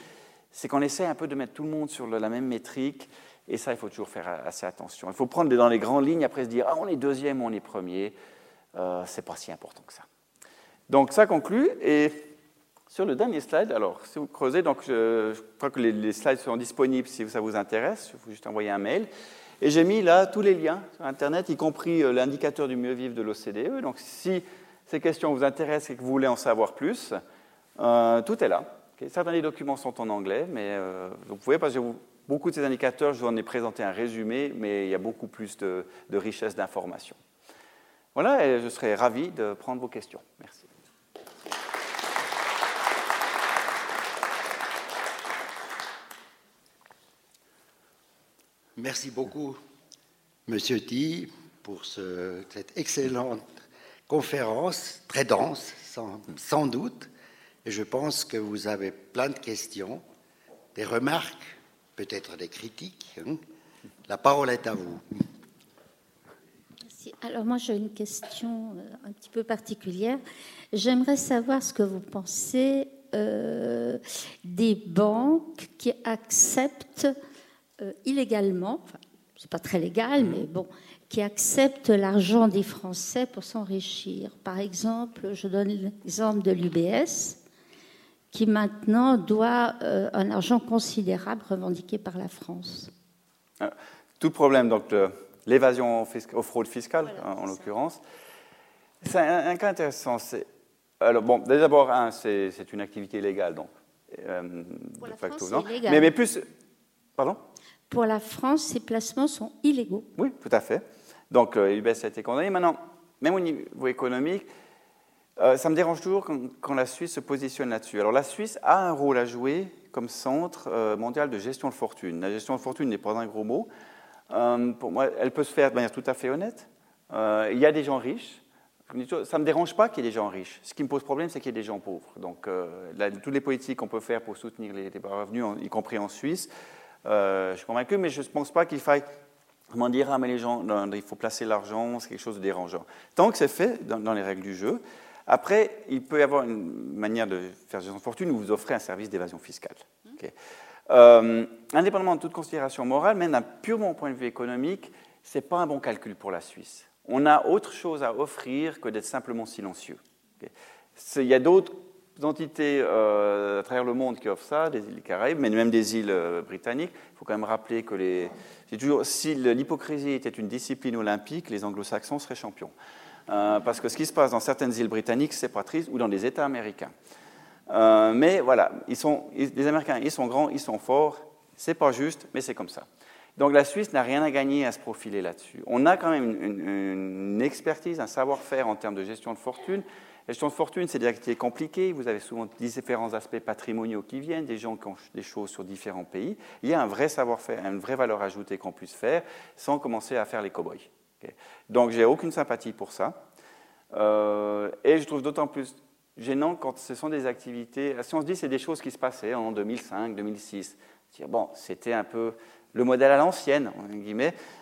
c'est qu'on essaie un peu de mettre tout le monde sur la même métrique, et ça, il faut toujours faire assez attention. Il faut prendre dans les grandes lignes, après se dire, ah, on est deuxième, on est premier euh, c'est pas si important que ça. Donc ça conclut. Et sur le dernier slide, alors si vous creusez, donc je, crois que les, slides sont disponibles si ça vous intéresse. Il faut juste envoyer un mail. Et j'ai mis là tous les liens sur Internet, y compris euh, l'indicateur du mieux vivre de l'OCDE. Donc si ces questions vous intéressent et que vous voulez en savoir plus, euh, tout est là. Certains des documents sont en anglais, mais vous pouvez, parce que beaucoup de ces indicateurs, je vous en ai présenté un résumé, mais il y a beaucoup plus de, de richesse d'informations. Voilà, et je serais ravi de prendre vos questions. Merci. Merci beaucoup, Monsieur T, pour cette excellente conférence, très dense, sans, doute. Et je pense que vous avez plein de questions, des remarques, peut-être des critiques. Hein. La parole est à vous. Alors moi j'ai une question euh, un petit peu particulière. J'aimerais savoir ce que vous pensez euh, des banques qui acceptent euh, illégalement, enfin c'est pas très légal, mais bon, qui acceptent l'argent des Français pour s'enrichir. Par exemple, je donne l'exemple de l'UBS, qui maintenant doit un argent considérable revendiqué par la France. Tout problème, donc l'évasion aux fraudes fiscales, en, l'occurrence. C'est un, cas intéressant. Alors, bon, d'abord, c'est une activité légale, donc. Euh, Pour la France, non. Mais, mais, plus. Pardon? Pour la France, ces placements sont illégaux. Oui, tout à fait. Donc, euh, UBS a été condamné. Maintenant, même au niveau économique, euh, ça me dérange toujours quand, quand, la Suisse se positionne là-dessus. Alors, la Suisse a un rôle à jouer comme centre euh, mondial de gestion de fortune. La gestion de fortune n'est pas un gros mot. Euh, pour moi, elle peut se faire de manière tout à fait honnête. Euh, il y a des gens riches. Ça ne me dérange pas qu'il y ait des gens riches. Ce qui me pose problème, c'est qu'il y ait des gens pauvres. Donc, euh, toutes les politiques qu'on peut faire pour soutenir les, revenus, y compris en Suisse, je suis convaincu, mais je ne pense pas qu'il faille comment dire, ah, mais les gens, il faut placer l'argent, c'est quelque chose de dérangeant. Tant que c'est fait dans, les règles du jeu, après, il peut y avoir une manière de faire de fortune où vous offrez un service d'évasion fiscale. Euh, indépendamment de toute considération morale, même d'un purement point de vue économique, ce n'est pas un bon calcul pour la Suisse. On a autre chose à offrir que d'être simplement silencieux. Il y a d'autres entités euh, à travers le monde qui offrent ça, des îles Caraïbes, mais même des îles euh, britanniques. Il faut quand même rappeler que si l'hypocrisie était une discipline olympique, les anglo-saxons seraient champions. parce que ce qui se passe dans certaines îles britanniques, c'est pas triste, ou dans des États américains. Euh, mais voilà, ils sont, les Américains, ils sont grands, ils sont forts. C'est pas juste, mais c'est comme ça. Donc la Suisse n'a rien à gagner à se profiler là-dessus. On a quand même une, expertise, un savoir-faire en termes de gestion de fortune. La gestion de fortune, c'est des activités compliquées. Vous avez souvent différents aspects patrimoniaux qui viennent, des gens qui ont des choses sur différents pays. Il y a un vrai savoir-faire, une vraie valeur ajoutée qu'on puisse faire sans commencer à faire les cow-boys. Donc j'ai aucune sympathie pour ça. Euh, et je trouve d'autant plus gênant quand ce sont des activités. Si on se dit c'est des choses qui se passaient en 2005, 2006, bon, c'était un peu le modèle à l'ancienne,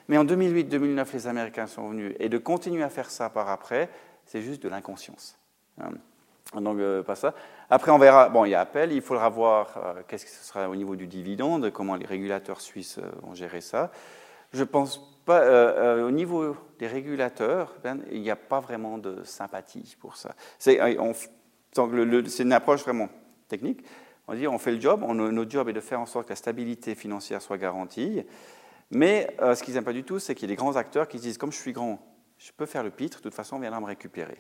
mais en 2008, 2009, les Américains sont venus et de continuer à faire ça par après, c'est juste de l'inconscience. Hein. Donc, euh, pas ça. Après, on verra. Bon, il y a appel, il faudra voir euh, qu'est-ce que ce sera au niveau du dividende, comment les régulateurs suisses euh, vont gérer ça. Je pense pas, au niveau des régulateurs, ben, il n'y a pas vraiment de sympathie pour ça. C'est, on, c'est une approche vraiment technique. On dit on fait le job, notre job est de faire en sorte que la stabilité financière soit garantie. Mais euh, ce qu'ils n'aiment pas du tout, c'est qu'il y a des grands acteurs qui se disent comme je suis grand, je peux faire le pitre, de toute façon, on viendra me récupérer.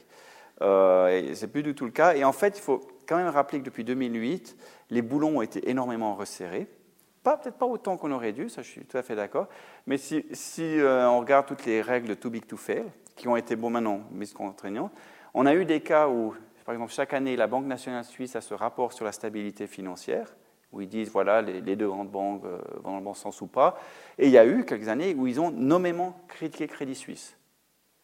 Euh, c'est plus du tout le cas. Et en fait, il faut quand même rappeler que depuis 2008, les boulons ont été énormément resserrés. Peut-être pas autant qu'on aurait dû, ça je suis tout à fait d'accord. Mais si, euh, on regarde toutes les règles too big to fail, qui ont été, bon maintenant, mises contraignantes, on a eu des cas où, par exemple, chaque année, la Banque nationale suisse a ce rapport sur la stabilité financière, où ils disent, voilà, les, deux grandes banques euh, vont dans le bon sens ou pas. Et il y a eu quelques années où ils ont nommément critiqué Crédit Suisse.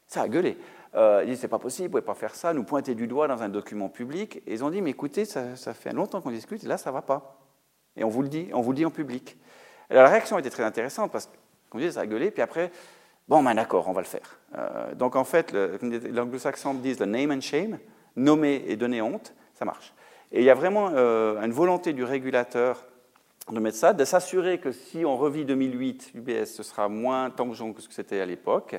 Ça a gueulé. Euh, ils disent, c'est pas possible, vous pouvez pas faire ça, nous pointer du doigt dans un document public. Et ils ont dit, mais écoutez, ça, fait longtemps qu'on discute, là, ça va pas. Et on vous le dit, on vous le dit en public. la réaction était très intéressante parce que, comme je disais, ça a gueulé, puis après, bon, ben d'accord, on va le faire. Euh, donc en fait, l'anglo-saxon disent le name and shame, nommer et donner honte, ça marche. Et il y a vraiment euh, une volonté du régulateur de mettre ça, de s'assurer que si on revit 2008, UBS, ce sera moins tangeant que ce que c'était à l'époque.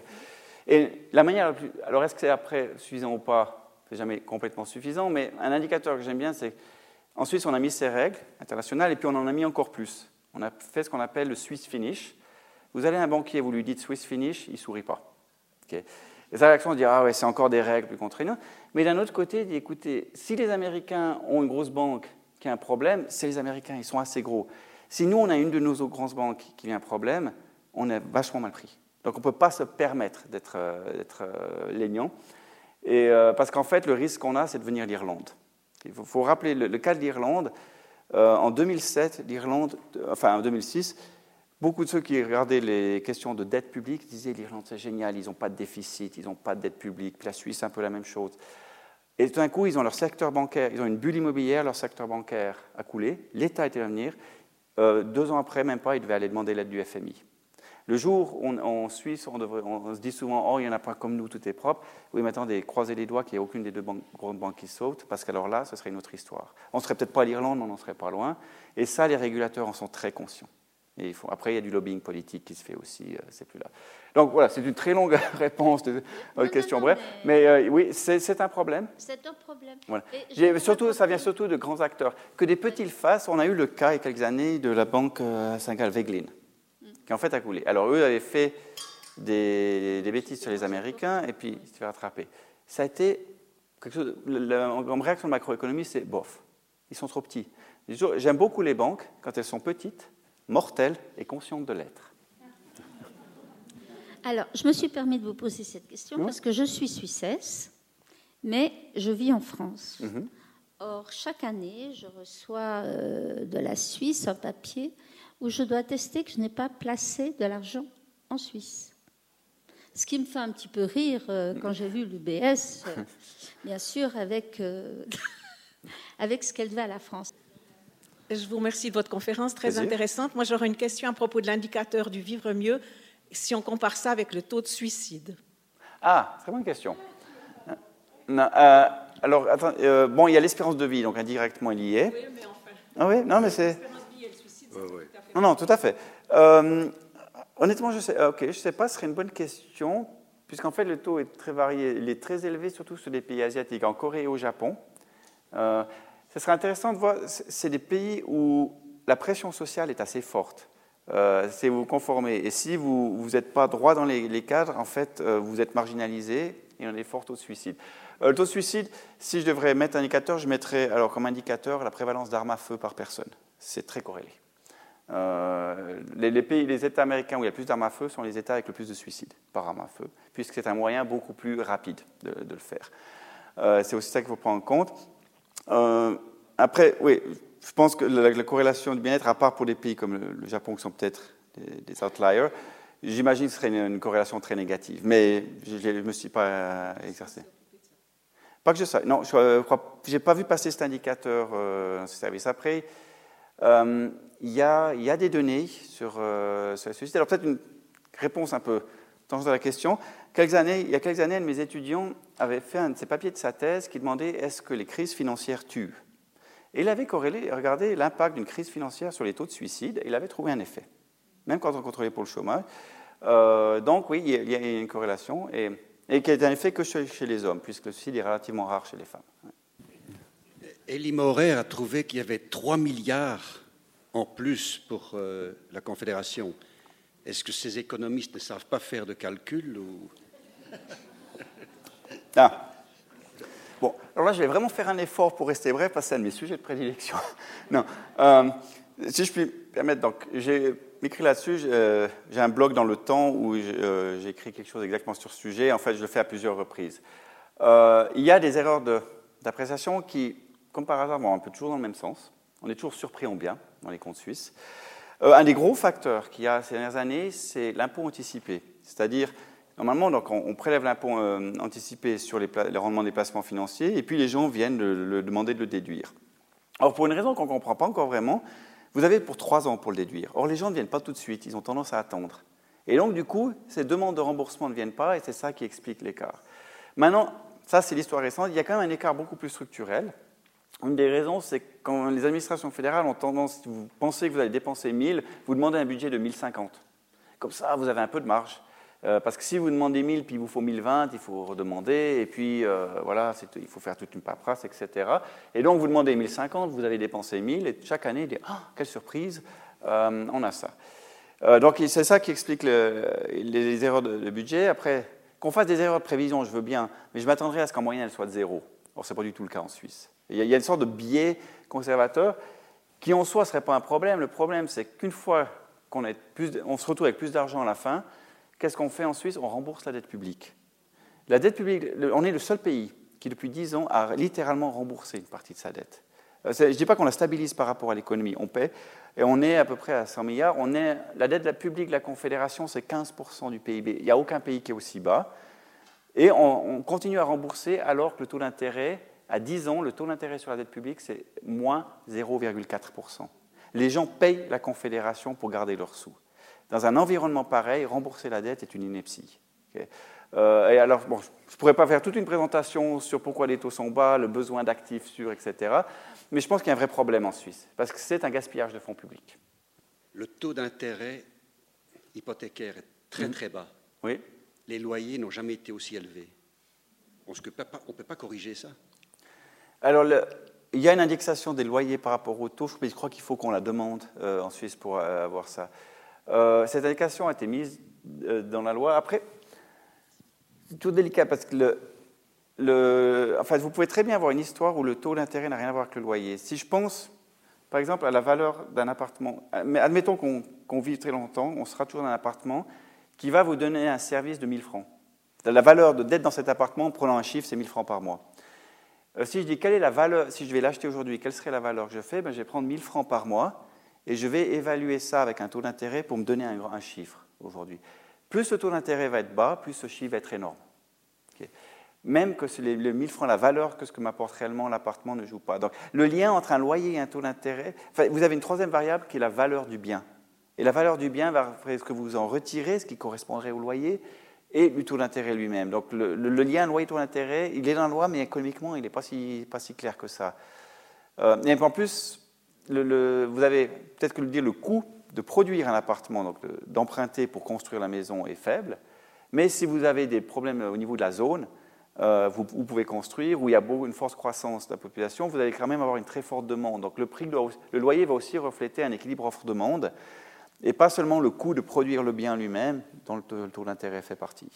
Et la manière Alors est-ce que c'est après suffisant ou pas? C'est jamais complètement suffisant, mais un indicateur que j'aime bien, c'est en Suisse, on a mis ces règles internationales et puis on en a mis encore plus. On a fait ce qu'on appelle le Swiss Finish. Vous allez à un banquier, vous lui dites Swiss Finish, il ne sourit pas. Réaction, on dit Ah ouais, c'est encore des règles plus contraignantes. Mais d'un autre côté, dit Écoutez, si les Américains ont une grosse banque qui a un problème, c'est les Américains, ils sont assez gros. Si nous, on a une de nos grosses banques qui a un problème, on est vachement mal pris. Donc on ne peut pas se permettre d'être euh, euh, euh, parce qu'en fait, le risque qu'on a, c'est de venir l'Irlande. Il faut, rappeler le, cas de l'Irlande. Euh, en 2007, l'Irlande, enfin en 2006, beaucoup de ceux qui regardaient les questions de dette publique disaient l'Irlande c'est génial, ils n'ont pas de déficit, ils n'ont pas de dette publique. la Suisse, un peu la même chose. Et tout d'un coup, ils ont leur secteur bancaire, ils ont une bulle immobilière, leur secteur bancaire a coulé, l'État était à venir. Euh, deux ans après, même pas, ils devaient aller demander l'aide du FMI. Le jour où en Suisse, on, se dit souvent Oh, il n'y en a pas comme nous, tout est propre. Oui, mais attendez, croisez les doigts qu'il n'y ait aucune des deux grandes banques qui saute, parce qu'alors là, ce serait une autre histoire. On ne serait peut-être pas à l'Irlande, on n'en serait pas loin. Et ça, les régulateurs en sont très conscients. Et il faut, après, il y a du lobbying politique qui se fait aussi, euh, c'est plus là. Donc voilà, c'est une très longue réponse de votre question, bref. Mais, euh, oui, c'est un problème. C'est un problème. Surtout, ça vient surtout de grands acteurs. Que des petits le fassent, on a eu le cas il y a quelques années de la banque euh, Saint-Gall-Veglin qui en fait a coulé. Alors eux avaient fait des, bêtises sur les Américains et puis ils se fait rattraper. Ça a été quelque chose. La, réaction de macroéconomie, c'est bof. Ils sont trop petits. J'aime beaucoup les banques quand elles sont petites, mortelles et conscientes de l'être. Alors, je me suis permis de vous poser cette question parce que je suis suissesse, mais je vis en France. Mhm. Or, chaque année, je reçois euh, de la Suisse un papier où je dois tester que je n'ai pas placé de l'argent en Suisse. Ce qui me fait un petit peu rire euh, quand j'ai vu l'UBS, euh, bien sûr, avec, avec ce qu'elle devait à la France. Je vous remercie de votre conférence très intéressante. Moi, j'aurais une question à propos de l'indicateur du vivre mieux, si on compare ça avec le taux de suicide. Ah, très bonne question. alors, attends, bon, il y a l'espérance de vie, donc indirectement il y est. Oui, mais enfin. Ah oui, non, mais c'est. Non, non, tout à fait. Euh, honnêtement, je sais, euh, ok, je sais pas, ce serait une bonne question, puisqu'en fait, le taux est très varié. Il est très élevé, surtout sur les pays asiatiques, en Corée et au Japon. Euh, ce serait intéressant de voir, c'est des pays où la pression sociale est assez forte. Euh, c'est vous conformer. Et si vous n'êtes pas droit dans les, cadres, en fait, vous êtes marginalisé et on est fort taux de suicide. le taux de suicide, si je devrais mettre un indicateur, je mettrais alors comme indicateur la prévalence d'armes à feu par personne. C'est très corrélé. Euh, les, pays, les États américains où il y a plus d'armes à feu sont les États avec le plus de suicides par arme à feu, puisque c'est un moyen beaucoup plus rapide de, le faire. Euh, c'est aussi ça qu'il faut prendre en compte. Euh, après, oui, je pense que la, corrélation du bien-être, à part pour des pays comme le, Japon qui sont peut-être des, outliers, j'imagine que ce serait une, corrélation très négative. Mais je ne me suis pas exercé. Pas que je sache. Non, je n'ai pas vu passer cet indicateur dans ce service. Après, il y, a, des données sur, euh, sur suicide. Alors peut-être une réponse un peu dans à la question. Il y a quelques années, un de mes étudiants avait fait un de ses papiers de sa thèse qui demandait est-ce que les crises financières tuent Et il avait corrélé, regardé l'impact d'une crise financière sur les taux de suicide, et il avait trouvé un effet, même quand on contrôlait pour le chômage. Euh, donc oui, il y a une corrélation, et, et qui est un effet que chez, chez les hommes, puisque le suicide est relativement rare chez les femmes. Elie Maurer a trouvé qu'il y avait 3 milliards en plus pour euh, la Confédération. Est-ce que ces économistes ne savent pas faire de calcul ou... Ah. Bon, alors là, je vais vraiment faire un effort pour rester bref parce que c'est un de mes sujets de prédilection. non. Euh, si je puis me permettre, donc, j'ai écrit là-dessus. Euh, j'ai un blog dans le temps où euh, j'ai écrit quelque chose exactement sur ce sujet. En fait, je le fais à plusieurs reprises. il y a des erreurs d'appréciation qui, comme par hasard, vont un peu toujours dans le même sens. On est toujours surpris en bien dans les comptes suisses. Un des gros facteurs qu'il y a ces dernières années, c'est l'impôt anticipé. C'est-à-dire, Normalement, donc, on, prélève l'impôt euh, anticipé sur les, rendements des placements financiers, et puis les gens viennent le, demander de le déduire. Alors, pour une raison qu'on ne comprend pas encore vraiment, vous avez pour trois ans pour le déduire. Or, les gens ne viennent pas tout de suite, ils ont tendance à attendre. Et donc, du coup, ces demandes de remboursement ne viennent pas, et c'est ça qui explique l'écart. Maintenant, ça, c'est l'histoire récente. Il y a quand même un écart beaucoup plus structurel. Une des raisons, c'est que quand les administrations fédérales ont tendance, si vous pensez que vous allez dépenser 1000, vous demandez un budget de 1050. Comme ça, vous avez un peu de marge. Euh, parce que si vous demandez 1000 puis il vous faut 1020, il faut redemander, et puis euh, voilà, il faut faire toute une paperasse, etc. Et donc vous demandez 1050, vous avez dépensé 1000, et chaque année, il dit Ah, quelle surprise, euh, on a ça. donc c'est ça qui explique les, erreurs de, budget. Après, qu'on fasse des erreurs de prévision, je veux bien, mais je m'attendrais à ce qu'en moyenne, elles soient de zéro. Or, ce n'est pas du tout le cas en Suisse. Il y, a, une sorte de biais conservateur qui en soi ne serait pas un problème. Le problème, c'est qu'une fois qu'on on se retrouve avec plus d'argent à la fin, Qu'est-ce qu'on fait en Suisse On rembourse la dette publique. La dette publique, on est le seul pays qui, depuis 10 ans, a littéralement remboursé une partie de sa dette. Euh, je ne dis pas qu'on la stabilise par rapport à l'économie, on paie, et on est à peu près à 100 milliards. La dette publique de la Confédération, c'est 15% du PIB. Il n'y a aucun pays qui est aussi bas. Et on, continue à rembourser alors que le taux d'intérêt, à 10 ans, le taux d'intérêt sur la dette publique, c'est moins 0,4%. Les gens payent la Confédération pour garder leurs sous. Dans un environnement pareil, rembourser la dette est une ineptie. Euh, et alors, bon, je ne pourrais pas faire toute une présentation sur pourquoi les taux sont bas, le besoin d'actifs sûrs, etc. Mais je pense qu'il y a un vrai problème en Suisse, parce que c'est un gaspillage de fonds publics. Le taux d'intérêt hypothécaire est très très bas. Oui. Les loyers n'ont jamais été aussi élevés. On ne peut pas corriger ça Alors, il y a une indexation des loyers par rapport aux taux, mais je crois qu'il faut qu'on la demande euh, en Suisse pour euh, avoir ça. Euh, cette indication a été mise dans la loi. Après, c'est tout délicat parce que enfin, vous pouvez très bien avoir une histoire où le taux d'intérêt n'a rien à voir avec le loyer. Si je pense, par exemple, à la valeur d'un appartement, mais admettons qu'on vit très longtemps, on sera toujours dans un appartement qui va vous donner un service de 1000 francs. La valeur d'être dans cet appartement, en prenant un chiffre, c'est 1000 francs par mois. Euh, si je dis quelle est la valeur, si je vais l'acheter aujourd'hui, quelle serait la valeur que je fais ben, Je vais prendre 1000 francs par mois et je vais évaluer ça avec un taux d'intérêt pour me donner un, chiffre aujourd'hui. Plus le taux d'intérêt va être bas, plus ce chiffre va être énorme. Même que les, 1000 francs, la valeur que ce que m'apporte réellement l'appartement ne joue pas. Donc le lien entre un loyer et un taux d'intérêt, vous avez une troisième variable qui est la valeur du bien. Et la valeur du bien va ce que vous en retirez, ce qui correspondrait au loyer, et du taux d'intérêt lui-même. Donc le, lien loyer-taux d'intérêt, il est dans la loi, mais économiquement, il n'est pas si, pas si clair que ça. Euh, et en plus, vous avez peut-être que le dire, le coût de produire un appartement, donc d'emprunter pour construire la maison est faible. Mais si vous avez des problèmes au niveau de la zone, euh, vous, pouvez construire, où il y a une forte croissance de la population, vous allez quand même avoir une très forte demande. Donc le, prix, le loyer va aussi refléter un équilibre offre-demande, et pas seulement le coût de produire le bien lui-même, dont le taux d'intérêt fait partie.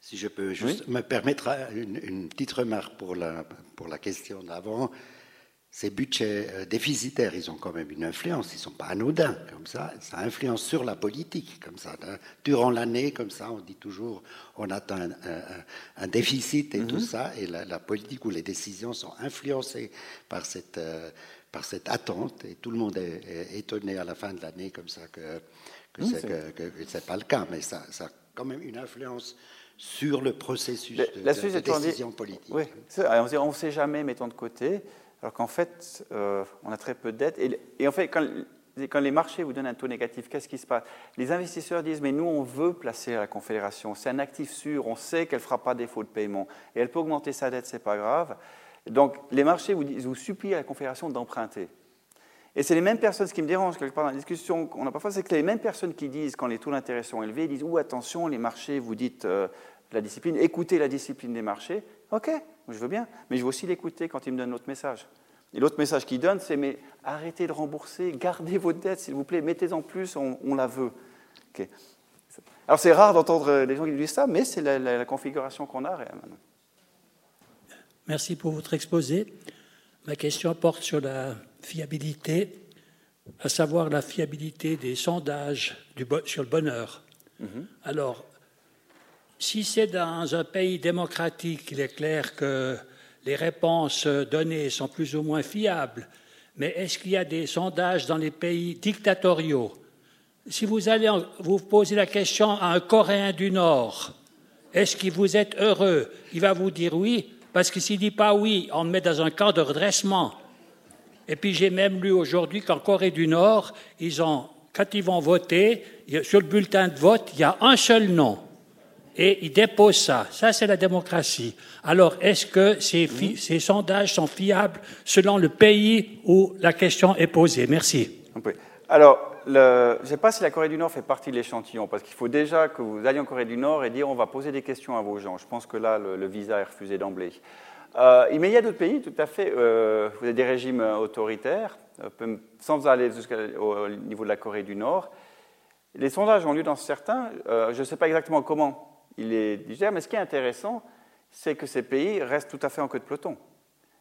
Si je peux juste me permettre une, une, petite remarque pour la, pour la question d'avant ces budgets euh, déficitaires, ils ont quand même une influence, ils ne sont pas anodins, comme ça, ça influence sur la politique, comme ça. Durant l'année, comme ça, on dit toujours, on atteint un, déficit et tout mhm. ça, et la, politique ou les décisions sont influencées par cette, euh, par cette attente, et tout le monde est, étonné à la fin de l'année, comme ça, que, que ce n'est pas le cas, mais ça, ça a quand même une influence sur le processus de, la décision politique. Oui, on ne sait jamais, mettons de côté alors qu'en fait, euh, on a très peu de dettes. Et, en fait, quand, les marchés vous donnent un taux négatif, qu'est-ce qui se passe? Les investisseurs disent, mais nous, on veut placer à la Confédération. C'est un actif sûr, on sait qu'elle ne fera pas défaut de paiement. Et elle peut augmenter sa dette, ce n'est pas grave. Donc, les marchés vous, vous supplient à la Confédération d'emprunter. Et c'est les mêmes personnes, ce qui me dérange quelque part dans la discussion qu'on a parfois, c'est que les mêmes personnes qui disent, quand les taux d'intérêt sont élevés, disent, ou attention, les marchés, vous dites euh, la discipline, écoutez la discipline des marchés. OK, je veux bien, mais je veux aussi l'écouter quand il me donne notre message. Et l'autre message qu'il donne, c'est mais arrêtez de rembourser, gardez vos dettes, s'il vous plaît, mettez-en plus, on, la veut. Alors c'est rare d'entendre les gens qui disent ça, mais c'est la, configuration qu'on a maintenant. Merci pour votre exposé. Ma question porte sur la fiabilité, à savoir la fiabilité des sondages sur le bonheur. Mhm. Alors, si c'est dans un pays démocratique, il est clair que les réponses données sont plus ou moins fiables. Mais est-ce qu'il y a des sondages dans les pays dictatoriaux? Si vous allez vous poser la question à un Coréen du Nord, est-ce que vous êtes heureux? Il va vous dire oui, parce que s'il ne dit pas oui, on le met dans un camp de redressement. Et puis j'ai même lu aujourd'hui qu'en Corée du Nord, ils ont, quand ils vont voter, sur le bulletin de vote, il y a un seul nom et il dépose ça. Ça, c'est la démocratie. Alors, est-ce que ces, ces, sondages sont fiables selon le pays où la question est posée? Merci. Alors, je ne sais pas si la Corée du Nord fait partie de l'échantillon, parce qu'il faut déjà que vous alliez en Corée du Nord et dire on va poser des questions à vos gens. Je pense que là, le, visa est refusé d'emblée. Euh, mais il y a d'autres pays, tout à fait. Euh, vous avez des régimes autoritaires, euh, sans aller jusqu'au niveau de la Corée du Nord. Les sondages ont lieu dans certains. je ne sais pas exactement comment il est digère. Mais ce qui est intéressant, c'est que ces pays restent tout à fait en queue de peloton.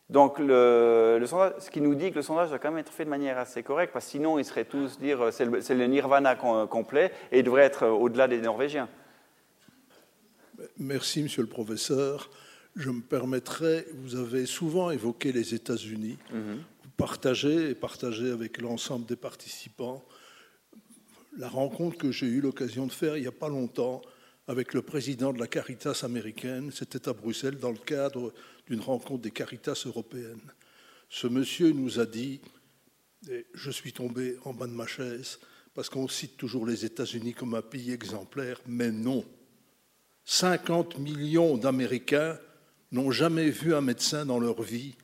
Donc, le, ce qui nous dit que le sondage doit quand même être fait de manière assez correcte, parce que sinon, ils seraient tous dire c'est le, le, nirvana complet et il devrait être au-delà des Norvégiens. Merci, monsieur le professeur. Je me permettrai, vous avez souvent évoqué les États-Unis. Mm-hmm. Vous partagez et partagez avec l'ensemble des participants la rencontre que j'ai eu l'occasion de faire il n'y a pas longtemps avec le président de la Caritas américaine. C'était à Bruxelles dans le cadre d'une rencontre des Caritas européennes. Ce monsieur nous a dit, et je suis tombé en bas de ma chaise, parce qu'on cite toujours les États-Unis comme un pays exemplaire, mais non. 50 millions d'Américains n'ont jamais vu un médecin dans leur vie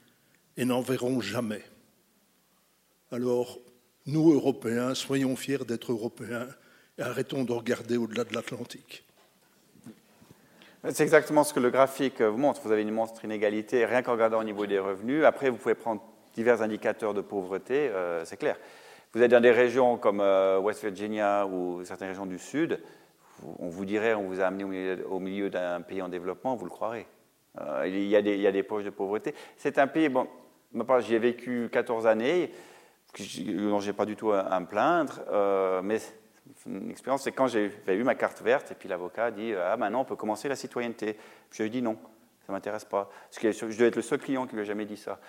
et n'en verront jamais. Alors, nous, Européens, soyons fiers d'être Européens et arrêtons de regarder au-delà de l'Atlantique. C'est exactement ce que le graphique vous montre. Vous avez une monstre inégalité rien qu'en regardant au niveau des revenus. Après, vous pouvez prendre divers indicateurs de pauvreté, euh, c'est clair. Vous êtes dans des régions comme euh, West Virginia ou certaines régions du Sud, on vous dirait on vous a amené au milieu, d'un pays en développement, vous le croirez. Euh, il, y a des, poches de pauvreté. C'est un pays, bon, j'y ai vécu 14 années, dont je n'ai pas du tout à, me plaindre, mais une expérience, c'est quand j'ai eu ma carte verte, et puis l'avocat dit Ah, maintenant on peut commencer la citoyenneté. je lui ai dit non, ça ne m'intéresse pas. Parce que je dois être le seul client qui lui a jamais dit ça.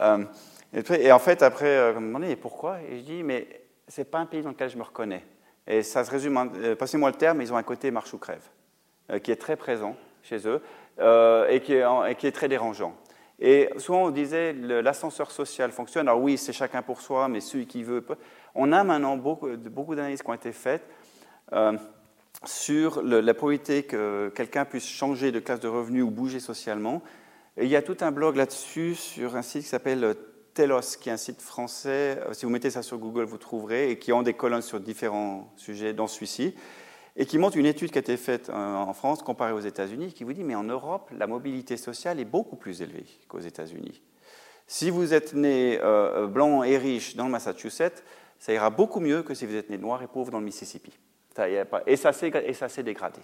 Euh, et, en fait, après, euh, on me demandait pourquoi? Et je dis Mais ce n'est pas un pays dans lequel je me reconnais. Et ça se résume, euh, passez-moi le terme, ils ont un côté marche ou crève, qui est très présent chez eux et, qui est, très dérangeant. Et souvent, on disait l'ascenseur social fonctionne. Alors oui, c'est chacun pour soi, mais celui qui veut. On a maintenant beaucoup, d'analyses qui ont été faites euh, sur la probabilité que quelqu'un puisse changer de classe de revenus ou bouger socialement. Et il y a tout un blog là-dessus sur un site qui s'appelle Telos, qui est un site français. Euh, si vous mettez ça sur Google, vous trouverez, et qui ont des colonnes sur différents sujets, dans celui-ci, et qui montre une étude qui a été faite euh, en France comparée aux États-Unis, qui vous dit, mais en Europe, la mobilité sociale est beaucoup plus élevée qu'aux États-Unis. Si vous êtes né blanc et riche dans le Massachusetts, ça ira beaucoup mieux que si vous êtes né noir et pauvre dans le Mississippi. et ça s'est dégradé.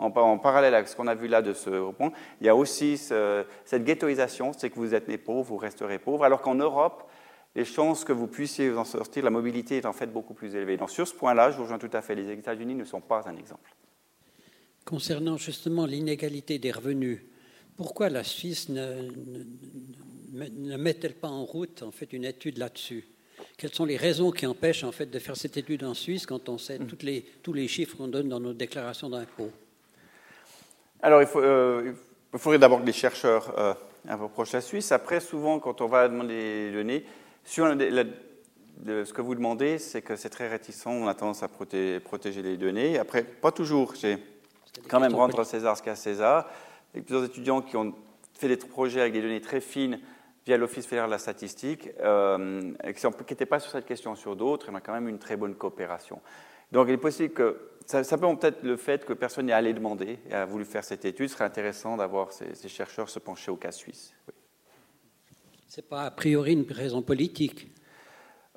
En, parallèle avec ce qu'on a vu là de ce point, il y a aussi cette ghettoisation, c'est que vous êtes né pauvre, vous resterez pauvre, alors qu'en Europe, les chances que vous puissiez vous en sortir, la mobilité est en fait beaucoup plus élevée. Donc sur ce point-là, je vous rejoins tout à fait, les États-Unis ne sont pas un exemple. Concernant justement l'inégalité des revenus, pourquoi la Suisse ne, ne, ne met-elle pas en route en fait une étude là-dessus? Quelles sont les raisons qui empêchent en fait de faire cette étude en Suisse quand on sait toutes les, tous les chiffres qu'on donne dans nos déclarations d'impôts? Alors, il, faut, euh, il, faudrait d'abord que les chercheurs euh, approchent la Suisse. Après, souvent, quand on va demander les données, sur ce que vous demandez, c'est que c'est très réticent. On a tendance à protéger, les données. Après, pas toujours. J'ai quand même rendre à César ce qu'à César. Il y a plusieurs étudiants qui ont fait des projets avec des données très fines via l'Office fédéral de la statistique, euh, qui n'étaient pas sur cette question, sur d'autres, on a quand même une très bonne coopération. Donc il est possible que, ça, ça peut peut-être le fait que personne n'est allé demander et a voulu faire cette étude, ce serait intéressant d'avoir ces, chercheurs se pencher au cas suisse. Ce n'est pas a priori une raison politique.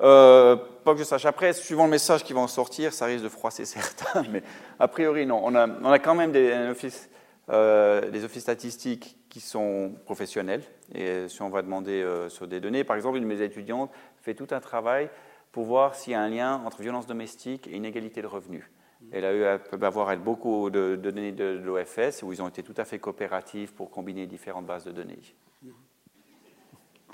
Euh, pas que je sache. Après, suivant le message qui va en sortir, ça risque de froisser certains, mais a priori, non. On a, quand même des, offices, euh, des offices statistiques qui sont professionnels. Et si on va demander euh, sur des données, par exemple, une de mes étudiantes fait tout un travail pour voir s'il y a un lien entre violence domestique et inégalité de revenus. Elle a eu à avoir elle, beaucoup de, données de, l'OFS où ils ont été tout à fait coopératifs pour combiner différentes bases de données.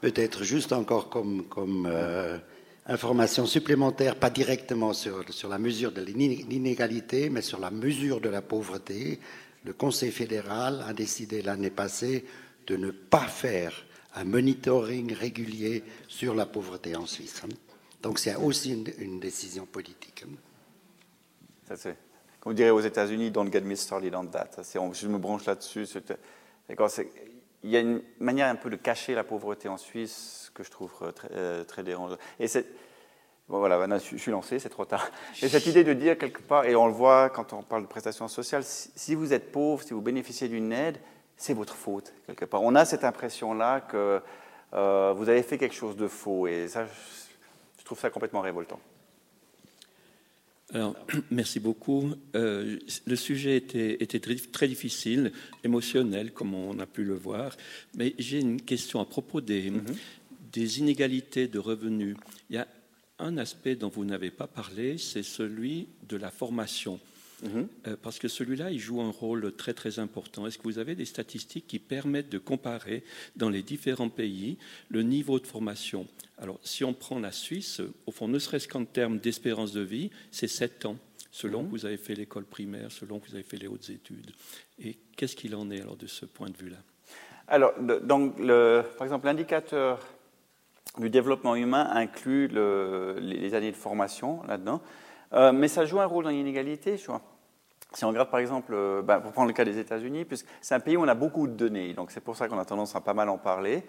Peut-être juste encore comme, euh, information supplémentaire, pas directement sur, la mesure de l'inégalité, mais sur la mesure de la pauvreté. Le Conseil fédéral a décidé l'année passée de ne pas faire un monitoring régulier sur la pauvreté en Suisse. Donc c'est aussi une, décision politique. Ça c'est, comme on dirait aux États-Unis, don't get me started on that. je me branche là-dessus. Il y a une manière un peu de cacher la pauvreté en Suisse que je trouve euh, très, euh, très dérangeante. Et c'est, bon, voilà, je suis lancé, c'est trop tard. Et cette idée de dire quelque part, et on le voit quand on parle de prestations sociales, si vous êtes pauvre, si vous bénéficiez d'une aide, c'est votre faute, quelque part. On a cette impression-là que euh, vous avez fait quelque chose de faux, et ça, je trouve ça complètement révoltant. Alors, merci beaucoup. Euh, le sujet était, était, très difficile, émotionnel, comme on a pu le voir. Mais j'ai une question à propos des, mm-hmm. des inégalités de revenus. Il y a un aspect dont vous n'avez pas parlé, c'est celui de la formation. Mhm. Euh, parce que celui-là, il joue un rôle très très important. Est-ce que vous avez des statistiques qui permettent de comparer dans les différents pays le niveau de formation? Alors, si on prend la Suisse, au fond, ne serait-ce qu'en termes d'espérance de vie, c'est 7 ans, selon mhm. que vous avez fait l'école primaire, selon que vous avez fait les hautes études. Et qu'est-ce qu'il en est alors de ce point de vue-là? Alors, donc, le, par exemple, l'indicateur du développement humain inclut les années de formation là-dedans. Euh, mais ça joue un rôle dans l'inégalité. Si on regarde par exemple, euh, bah, pour prendre le cas des États-Unis, puisque c'est un pays où on a beaucoup de données, donc c'est pour ça qu'on a tendance à pas mal en parler.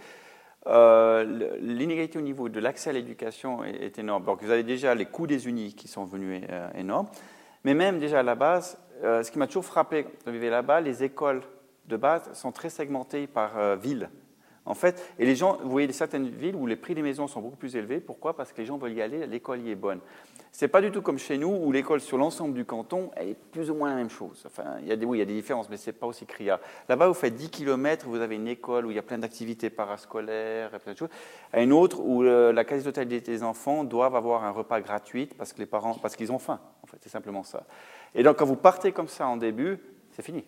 Euh, l'inégalité au niveau de l'accès à l'éducation est, énorme. Donc vous avez déjà les coûts des unis qui sont venus énormes, mais même déjà à la base, ce qui m'a toujours frappé quand je vivais là-bas, les écoles de base sont très segmentées par ville. En fait, et les gens, vous voyez certaines villes où les prix des maisons sont beaucoup plus élevés. Pourquoi? Parce que les gens veulent y aller, l'école y est bonne. C'est pas du tout comme chez nous où l'école sur l'ensemble du canton est plus ou moins la même chose. Enfin, il y a des, oui, il y a des différences, mais c'est pas aussi criard. Là-bas, vous faites 10 km, vous avez une école où il y a plein d'activités parascolaires, plein de choses. À une autre où euh, la quasi-totalité des enfants doivent avoir un repas gratuit parce que les parents, parce qu'ils ont faim. En c'est simplement ça. Et donc, quand vous partez comme ça en début, c'est fini.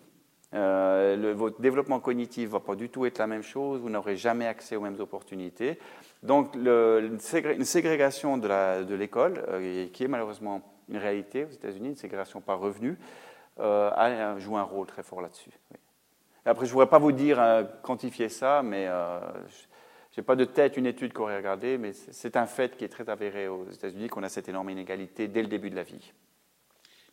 Euh, votre développement cognitif ne va pas du tout être la même chose, vous n'aurez jamais accès aux mêmes opportunités. Donc une, ségrégation de l'école, euh, qui est malheureusement une réalité aux États-Unis, une ségrégation par revenu, euh, joue un rôle très fort là-dessus. Après, je ne voudrais pas vous dire quantifier ça, mais je n'ai pas de tête une étude qu'on aurait regardée, mais c'est un fait qui est très avéré aux États-Unis qu'on a cette énorme inégalité dès le début de la vie.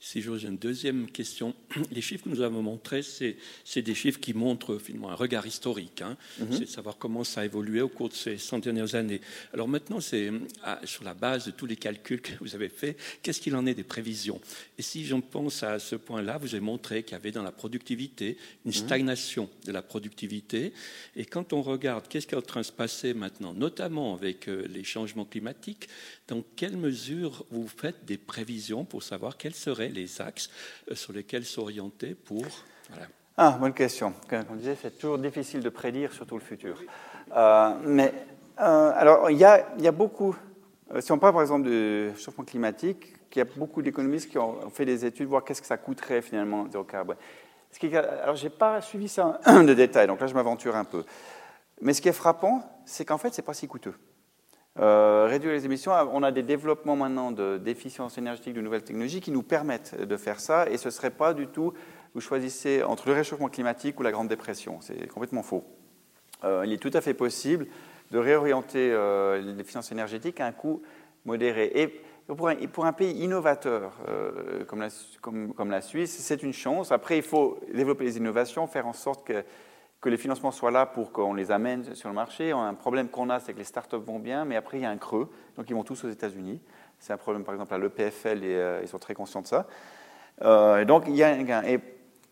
Si j'ose une deuxième question, les chiffres que nous avons montrés, c'est des chiffres qui montrent finalement un regard historique. Hein. Mhm. C'est de savoir comment ça a évolué au cours de ces 100 dernières années. Alors maintenant, c'est ah, sur la base de tous les calculs que vous avez faits, qu'est-ce qu'il en est des prévisions? Et si j'en pense à ce point-là, vous avez montré qu'il y avait dans la productivité une mhm. stagnation de la productivité. Et quand on regarde qu'est-ce qui est en train de se passer maintenant, notamment avec euh, les changements climatiques, dans quelle mesure vous faites des prévisions pour savoir quels seraient les axes euh, sur lesquels s'orienter pour... Ah, bonne question. Comme on disait, c'est toujours difficile de prédire, surtout le futur. Euh, mais euh, alors, il y, a, beaucoup, si on parle par exemple du changement climatique, il y a beaucoup d'économistes qui ont fait des études, voir qu'est-ce que ça coûterait finalement, zéro carbone. Alors, je n'ai pas suivi ça de détail, donc là, je m'aventure un peu. Mais ce qui est frappant, c'est qu'en fait, ce n'est pas si coûteux. Euh, réduire les émissions, on a des développements maintenant d'efficience énergétique, de nouvelles technologies qui nous permettent de faire ça, et ce ne serait pas du tout, vous choisissez entre le réchauffement climatique ou la Grande Dépression, c'est complètement faux. Euh, il est tout à fait possible de réorienter euh, énergétique à un coût modéré. Et pour un, pays innovateur comme, comme la Suisse, c'est une chance. Après, il faut développer les innovations, faire en sorte que que les financements soient là pour qu'on les amène sur le marché. Un problème qu'on a, c'est que les startups vont bien, mais après, il y a un creux. Donc, ils vont tous aux États-Unis. C'est un problème, par exemple, à l'EPFL, et euh, ils sont très conscients de ça. Euh, et donc, il y a un gain. Et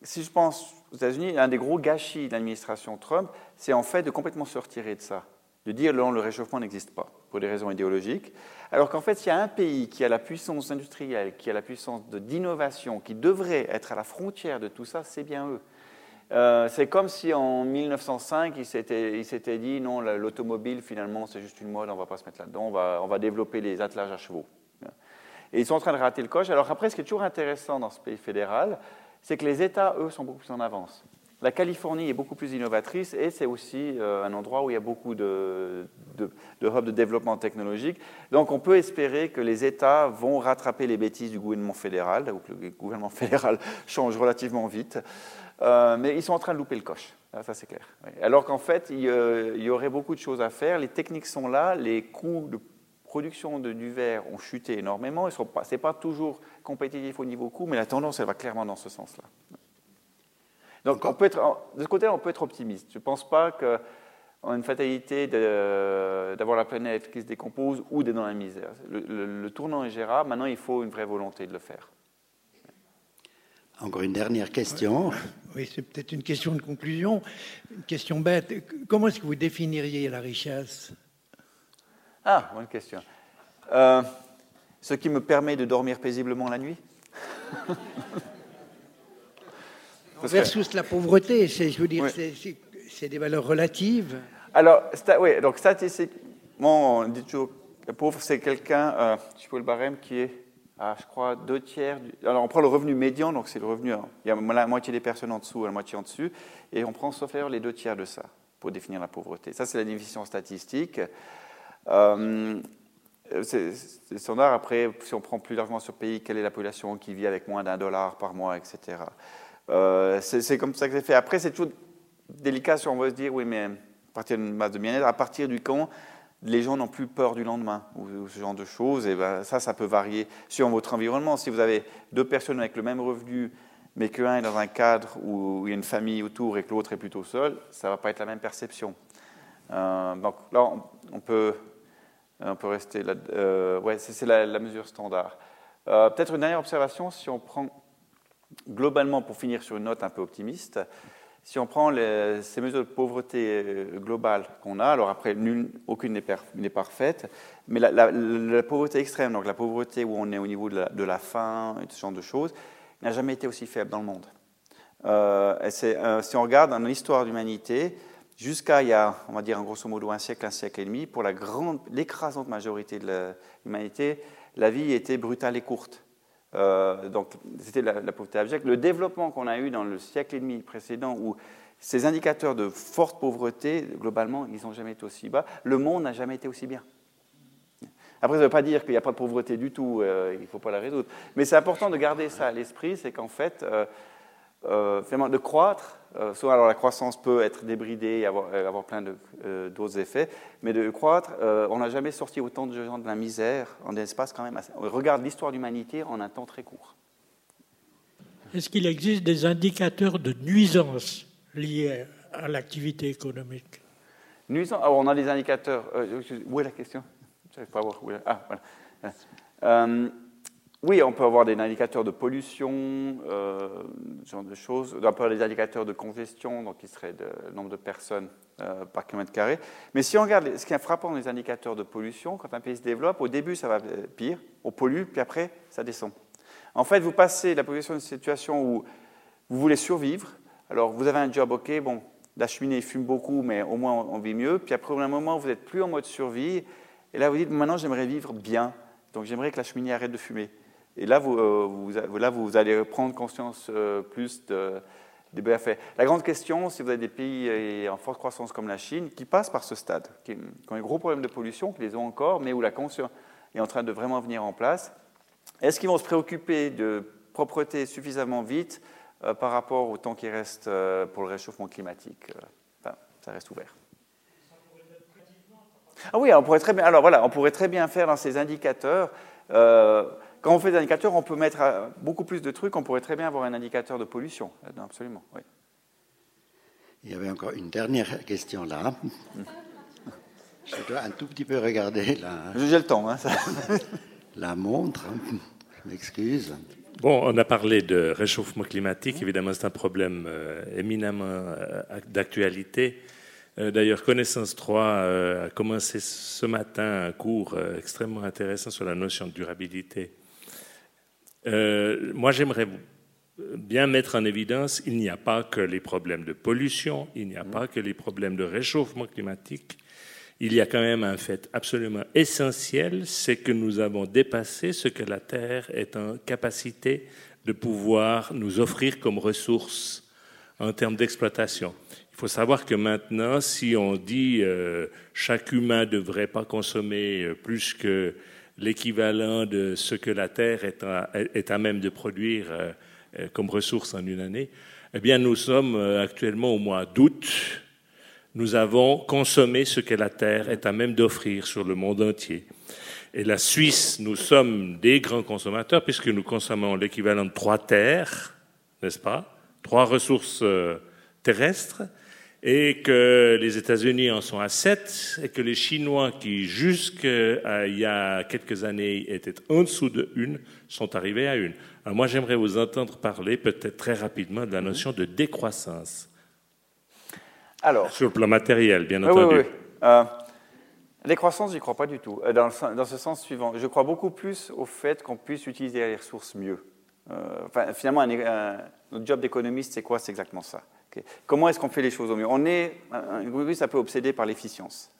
si je pense aux États-Unis, un des gros gâchis de l'administration Trump, c'est en fait de complètement se retirer de ça. de dire non, le réchauffement n'existe pas, pour des raisons idéologiques. Alors qu'en fait, s'il y a un pays qui a la puissance industrielle, qui a la puissance d'innovation, qui devrait être à la frontière de tout ça, c'est bien eux. Euh, c'est comme si en 1905, ils s'étaient dit non, l'automobile, finalement, c'est juste une mode, on va pas se mettre là-dedans, on va, on va développer les attelages à chevaux. Et ils sont en train de rater le coche. Alors après, ce qui est toujours intéressant dans ce pays fédéral, c'est que les États, eux, sont beaucoup plus en avance. La Californie est beaucoup plus innovatrice et c'est aussi euh, un endroit où il y a beaucoup de, de, de hubs de développement technologique. Donc on peut espérer que les États vont rattraper les bêtises du gouvernement fédéral, ou que le gouvernement fédéral change relativement vite. Euh, mais ils sont en train de louper le coche, ça c'est clair. Alors qu'en fait, il, y aurait beaucoup de choses à faire. Les techniques sont là, les coûts de production du verre ont chuté énormément. Ce n'est pas toujours compétitif au niveau coût, mais la tendance, elle va clairement dans ce sens-là. Donc, on de ce côté, on peut être optimiste. Je ne pense pas qu'on a une fatalité d'avoir la planète qui se décompose ou d'être dans la misère. Le, tournant est gérable. Maintenant, il faut une vraie volonté de le faire. Encore une dernière question. Oui, c'est peut-être une question de conclusion, une question bête. Comment est-ce que vous définiriez la richesse? Ah, bonne question. Euh, ce qui me permet de dormir paisiblement la nuit? Versus la pauvreté, je veux dire, c'est des valeurs relatives. Alors, oui, donc statistiquement, on dit toujours que pauvre, c'est quelqu'un, euh, je peux le barème, qui est, je crois, deux tiers. alors, on prend le revenu médian, donc c'est le revenu, hein. il y a la moitié des personnes en dessous la moitié en dessus, et on prend, sauf erreur, les deux tiers de ça pour définir la pauvreté. Ça, c'est la définition statistique. Euh, c'est standard. Après, si on prend plus largement sur pays, quelle est la population qui vit avec moins d'un dollar par mois, etc. Euh, c'est comme ça que c'est fait. Après, c'est toujours délicat si on veut se dire, oui, mais à partir d'une base de bien-être, à partir du camp, les gens n'ont plus peur du lendemain ou, ce genre de choses. Et ben, ça, ça peut varier sur votre environnement. Si vous avez deux personnes avec le même revenu, mais qu'un est dans un cadre où il y a une famille autour et que l'autre est plutôt seul, ça ne va pas être la même perception. Euh, donc là, on, peut, on peut rester là. Euh, ouais, c'est la, la, mesure standard. Peut-être une dernière observation, si on prend globalement, pour finir sur une note un peu optimiste, si on prend ces mesures de pauvreté euh, globale qu'on a, alors après, aucune n'est parfaite, mais la, pauvreté extrême, donc la pauvreté où on est au niveau de la, faim et ce genre de choses, n'a jamais été aussi faible dans le monde. Euh, euh, si on regarde dans l'histoire de l'humanité, jusqu'à il y a, on va dire en grosso modo un siècle, un siècle et demi, pour l'écrasante majorité de l'humanité, la vie était brutale et courte. Euh, donc, c'était la, pauvreté abjecte. Le développement qu'on a eu dans le siècle et demi précédent, où ces indicateurs de forte pauvreté, globalement, ils n'ont jamais été aussi bas. Le monde n'a jamais été aussi bien. Après, ça ne veut pas dire qu'il n'y a pas de pauvreté du tout, euh, il ne faut pas la résoudre. Mais c'est important de garder ça à l'esprit, c'est qu'en fait, euh, euh, finalement, de croître. Euh, soit alors la croissance peut être débridée et avoir, euh, avoir plein d'autres effets, mais de croître, on n'a jamais sorti autant de gens de la misère en un espace quand même assez. On regarde l'histoire de l'humanité en un temps très court. Est-ce qu'il existe des indicateurs de nuisance liés à l'activité économique? Nuisance alors, On a des indicateurs. où est la question? Je ne pas voir. Ah, voilà. Oui, on peut avoir des indicateurs de pollution, euh, ce genre de choses. On peut avoir des indicateurs de congestion, donc qui serait le nombre de personnes euh, par kilomètre carré. Mais si on regarde ce qui est frappant dans les indicateurs de pollution, quand un pays se développe, au début ça va pire, on pollue, puis après ça descend. En fait, vous passez la population d'une situation où vous voulez survivre. Alors vous avez un job, ok, bon, la cheminée fume beaucoup, mais au moins on vit mieux. Puis après, au un moment, vous n'êtes plus en mode survie. Et là, vous dites, maintenant j'aimerais vivre bien. Donc j'aimerais que la cheminée arrête de fumer. Et là, vous, euh, là, vous allez prendre conscience euh, plus de, des bienfaits. La grande question, si vous avez des pays en forte croissance comme la Chine, qui passent par ce stade, qui, ont un gros problème de pollution, qui les ont encore, mais où la conscience est en train de vraiment venir en place, est-ce qu'ils vont se préoccuper de propreté suffisamment vite euh, par rapport au temps qui reste pour le réchauffement climatique Ça reste ouvert. Ah oui, on pourrait très bien. Alors voilà, on pourrait très bien faire dans ces indicateurs. Quand on fait des indicateurs, on peut mettre euh, beaucoup plus de trucs. On pourrait très bien avoir un indicateur de pollution. Absolument, oui. Il y avait encore une dernière question là. Je dois un tout petit peu regarder là. J'ai le temps. Hein, La montre, je m'excuse. Bon, on a parlé de réchauffement climatique. Évidemment, c'est un problème euh, éminemment euh, d'actualité. Euh, d'ailleurs, Connaissance 3 euh, a commencé ce matin un cours euh, extrêmement intéressant sur la notion de durabilité. Moi, j'aimerais bien mettre en évidence, il n'y a pas que les problèmes de pollution, il n'y a pas que les problèmes de réchauffement climatique, il y a quand même un fait absolument essentiel, c'est que nous avons dépassé ce que la Terre est en capacité de pouvoir nous offrir comme ressources en termes d'exploitation. Il faut savoir que maintenant, si on dit euh, chaque humain ne devrait pas consommer euh, plus que l'équivalent de ce que la Terre est à, est à même de produire euh, comme ressource en une année, eh bien, nous sommes actuellement au mois d'août. Nous avons consommé ce que la Terre est à même d'offrir sur le monde entier. Et la Suisse, nous sommes des grands consommateurs puisque nous consommons l'équivalent de trois terres, n'est-ce pas? Trois ressources euh, terrestres, et que les États-Unis en sont à sept, et que les Chinois, qui jusqu'à il y a quelques années étaient en dessous de une, sont arrivés à une. Alors moi, j'aimerais vous entendre parler peut-être très rapidement de la notion de décroissance. Alors, Sur le plan matériel, bien entendu. Oui, oui. Euh, les croissances, j'y crois pas du tout. Euh, dans, dans, ce sens suivant, je crois beaucoup plus au fait qu'on puisse utiliser les ressources mieux. Euh, enfin, finalement, notre job d'économiste, c'est quoi? C'est exactement ça. Comment est-ce qu'on fait les choses au mieux? On est un peu obsédé par l'efficience.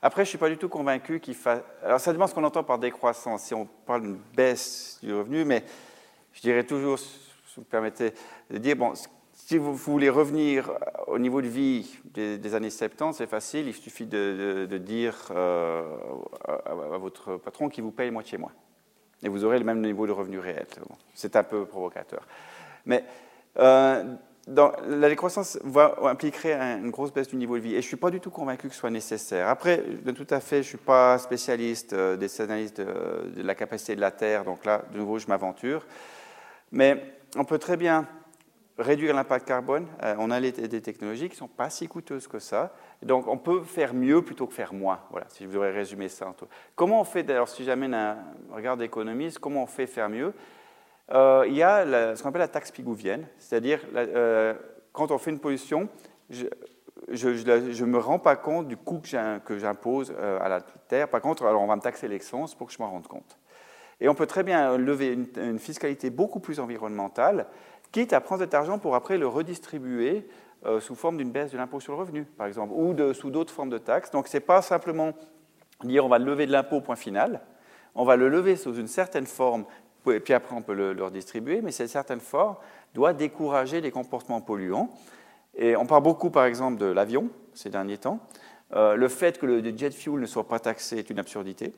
Après, je ne suis pas du tout convaincu qu'il fasse. Alors, ça dépend ce qu'on entend par décroissance. Si on parle d'une baisse du revenu, mais je dirais toujours, si vous me permettez de dire, bon, si vous voulez revenir au niveau de vie des, années 70, c'est facile, il suffit de, dire euh, à, votre patron qu'il vous paye moitié moins. Et vous aurez le même niveau de revenu réel. c'est un peu provocateur. Mais euh, la décroissance impliquerait une grosse baisse du niveau de vie. Et je ne suis pas du tout convaincu que ce soit nécessaire. Après, de tout à fait, je ne suis pas spécialiste euh, des analyses de, de la capacité de la Terre. Donc là, de nouveau, je m'aventure. Mais on peut très bien réduire l'impact carbone. Euh, on a des technologies qui ne sont pas si coûteuses que ça. Donc, on peut faire mieux plutôt que faire moins. Voilà, si je voudrais résumer ça. Comment on fait, d'ailleurs, si j'amène un regard d'économiste, comment on fait faire mieux? Euh, Il y a ce qu'on appelle la taxe pigouvienne, c'est-à-dire euh, quand on fait une pollution, je ne me rends pas compte du coût que j'impose à la terre. Par contre, alors on va me taxer l'essence pour que je m'en rende compte. Et on peut très bien lever une, fiscalité beaucoup plus environnementale quitte à prendre cet argent pour après le redistribuer euh, sous forme d'une baisse de l'impôt sur le revenu, par exemple, ou de, sous d'autres formes de taxes. Donc ce n'est pas simplement dire on va lever de l'impôt, point final. On va le lever sous une certaine forme, et puis après on peut le, redistribuer, mais cette certaine forme doit décourager les comportements polluants. Et on parle beaucoup, par exemple, de l'avion ces derniers temps. Euh, le fait que le jet fuel ne soit pas taxé est une absurdité.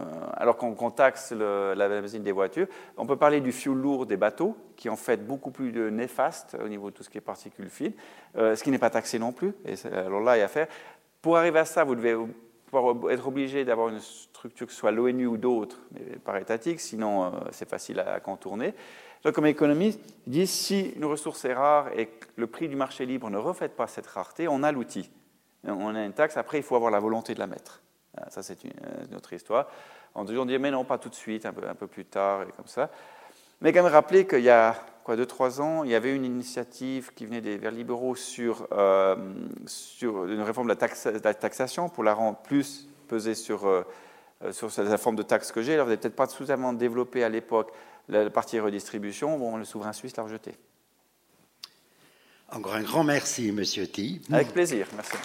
Euh, alors qu'on taxe la benzine des voitures. On peut parler du fuel lourd des bateaux, qui est en fait beaucoup plus néfaste au niveau de tout ce qui est particules fines, euh, ce qui n'est pas taxé non plus. Et alors là, il y a à faire. Pour arriver à ça, vous devez être obligé d'avoir une structure que ce soit l'ONU ou d'autres, mais par étatique, sinon euh, c'est facile à, contourner. Donc, comme économiste, ils disent si une ressource est rare et que le prix du marché libre ne reflète pas cette rareté, on a l'outil. On a une taxe, après il faut avoir la volonté de la mettre. Ah, ça, c'est une, autre histoire. On toujours dit, mais non, pas tout de suite, un peu, plus tard, et comme ça. Mais quand même rappeler qu'il y a quoi, deux, trois ans, il y avait une initiative qui venait des Verts libéraux sur, euh, sur une réforme de la, taxation pour la rendre plus pesée sur, euh, sur la forme de taxe que j'ai. Alors, vous n'avez peut-être pas suffisamment développé à l'époque la partie redistribution. Bon, le souverain suisse l'a rejeté. Encore un grand merci, Monsieur T. Avec plaisir, merci.